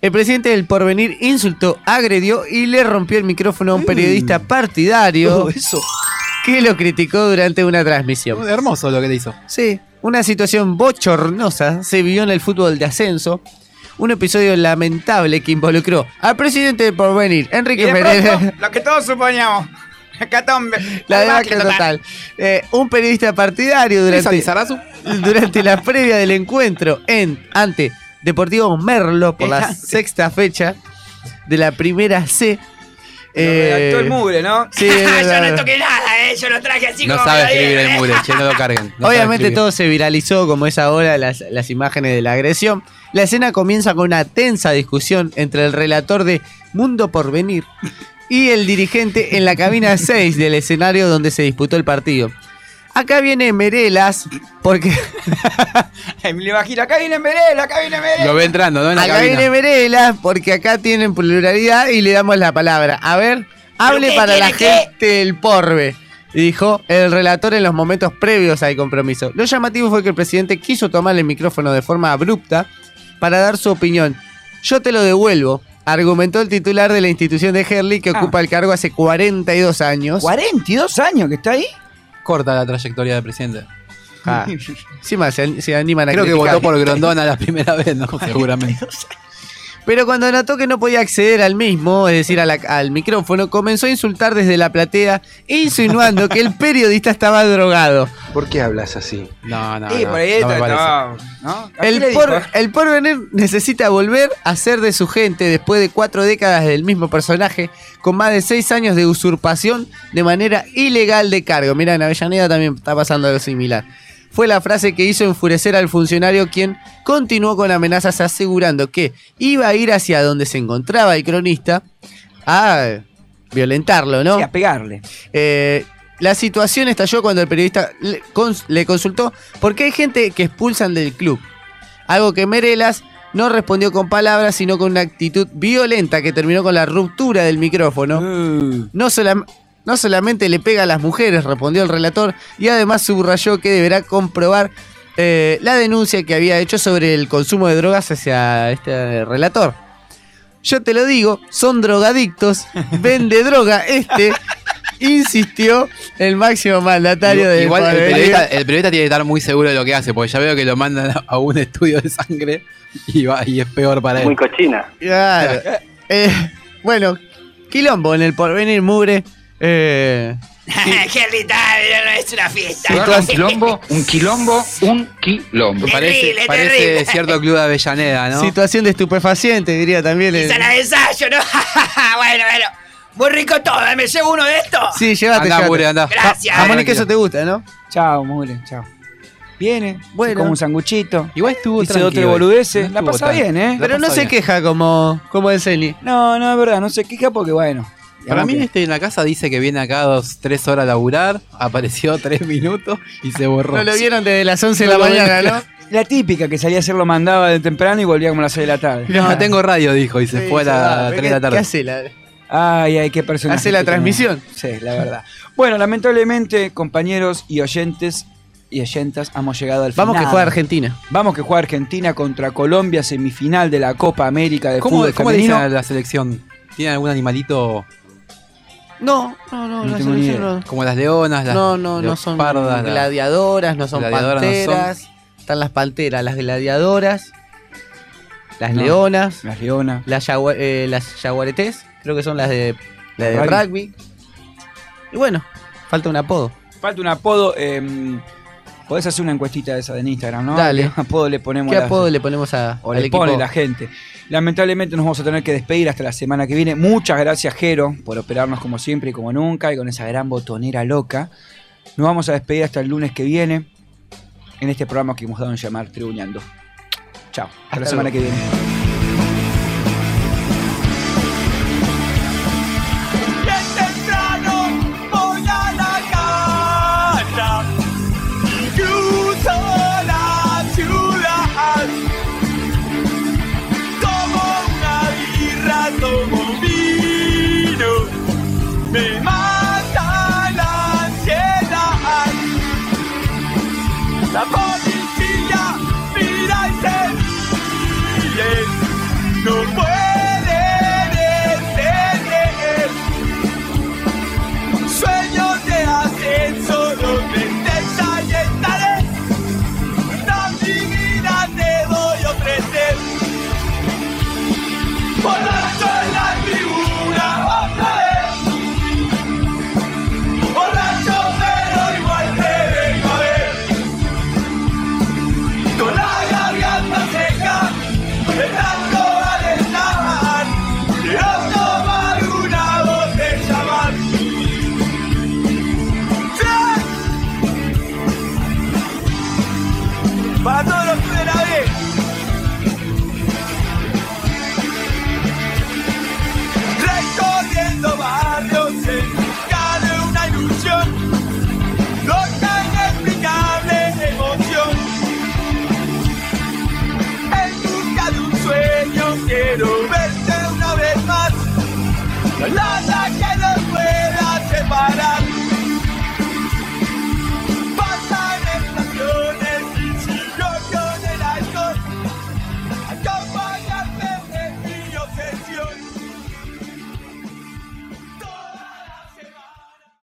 El presidente del Porvenir insultó, agredió y le rompió el micrófono a un periodista partidario eso. que lo criticó durante una transmisión. Hermoso lo que le hizo. Sí, una situación bochornosa se vivió en el fútbol de ascenso. Un episodio lamentable que involucró al presidente del Porvenir, Enrique pronto, lo que todos suponíamos. Hecatombe. La Debacle debacle total. Eh, un periodista partidario durante, durante la previa del encuentro en ante Deportivo Merlo por la sexta fecha de la primera C. Lo redactó el Eh, Mugre, ¿no? Sí, Yo no toqué nada, eh. Yo lo traje así No como. sabe escribir el. Mugre, che, no lo carguen. No Obviamente todo se viralizó como es ahora las, las imágenes de la agresión. La escena comienza con una tensa discusión entre el relator de Mundo por Venir y el dirigente en la cabina 6 del escenario donde se disputó el partido. Acá viene Merelas, porque Emilio Bajira, acá viene Merela, acá viene Merela. Lo ve entrando, ¿no? En la acá cabina. viene Merelas, porque acá tienen pluralidad y le damos la palabra. A ver, hable para la gente del Porve. Dijo el relator en los momentos previos al compromiso. Lo llamativo fue que el presidente quiso tomar el micrófono de forma abrupta para dar su opinión. Yo te lo devuelvo, argumentó el titular de la institución de Herley que Ah. ocupa el cargo hace 42 años. 42 años que está ahí. Corta la trayectoria del presidente. Ah, encima se, se animan a Creo que votó por Grondona la primera vez, ¿no? Seguramente. Pero cuando notó que no podía acceder al mismo, es decir, a la- al micrófono, comenzó a insultar desde la platea, insinuando que el periodista estaba drogado. ¿Por qué hablas así? No, no, Sí, no, por ahí no me está, parece. no, ¿no? ¿A El, por, dijo? el porvenir necesita volver a ser de su gente después de cuatro décadas del mismo personaje, con más de seis años de usurpación de manera ilegal de cargo. Mirá, en Avellaneda también está pasando algo similar. Fue la frase que hizo enfurecer al funcionario quien continuó con amenazas asegurando que iba a ir hacia donde se encontraba el cronista a violentarlo, ¿no? Sí, a pegarle. Eh, la situación estalló cuando el periodista le, cons- le consultó por qué hay gente que expulsan del club. Algo que Merelas no respondió con palabras, sino con una actitud violenta que terminó con la ruptura del micrófono. No, solam- no solamente le pega a las mujeres, respondió el relator, y además subrayó que deberá comprobar eh, la denuncia que había hecho sobre el consumo de drogas hacia este relator. Yo te lo digo, son drogadictos, vende droga este, insistió el máximo mandatario del Igual el periodista, el periodista tiene que estar muy seguro de lo que hace, porque ya veo que lo mandan a un estudio de sangre y, va, y es peor para él. Muy cochina. Claro. Eh, bueno, quilombo en el porvenir mugre. Eh, Qué rita, no es una fiesta. Un quilombo, un quilombo, un quilombo. Parece, Terrible, parece terrible. cierto club de Avellaneda, ¿no? Situación de estupefaciente, diría también. el- Sala de ensayo, ¿no? bueno, bueno. Muy rico todo, ¿me llevo uno de estos? Sí, llévate. Andá. Mugre, andá. Gracias. Jamón y queso te gusta, ¿no? Chao, Mugre, chao. Viene, Bueno. como un sanguchito. Igual estuvo Dice tranquilo otro hoy. boludeces. No la pasa tan- bien, ¿eh? La Pero no se bien. queja como, como el Celi. No, no, es verdad, no se queja porque, bueno. Para mí digamos este en la casa dice que viene acá dos, tres horas a laburar, apareció tres minutos y se borró. No lo vieron desde las 11 de No la lo mañana. ¿no? La típica que salía a hacer lo mandaba de temprano y volvía como a las 6 de la tarde. No, tengo radio, dijo, y se Sí, fue a las tres de la ¿Qué- tarde. ¿Qué hace la- Ay, ay, qué personaje. Hace la que tenemos. transmisión. Sí, la verdad. Bueno, lamentablemente, compañeros y oyentes y oyentas, hemos llegado al final. Vamos que juega Argentina. Vamos que juega Argentina contra Colombia, semifinal de la Copa América de ¿Cómo, fútbol cómo le dicen a la selección? ¿Tiene algún animalito No, no, no, No tengo ni selección idea. no. Como las leonas, las No, no, no son leopardas, las- gladiadoras, no son gladiadoras no son. panteras. Están las panteras, las gladiadoras, las No, leonas, Las leonas. las, yagua- eh, las yaguaretés, creo que son las de, las de Rugby. rugby. Y bueno, falta un apodo. Falta un apodo. eh, podés hacer una encuestita de esa en Instagram, ¿no? Dale. ¿Qué apodo le ponemos ¿Qué a apodo le ponemos a, o al le equipo? pone la gente. Lamentablemente nos vamos a tener que despedir hasta la semana que viene. Muchas gracias, Jero, por operarnos como siempre y como nunca y con esa gran botonera loca. Nos vamos a despedir hasta el lunes que viene en este programa que hemos dado en llamar Tribuñando. Chao. Hasta, la semana luego. que viene. nada que nos pueda separar.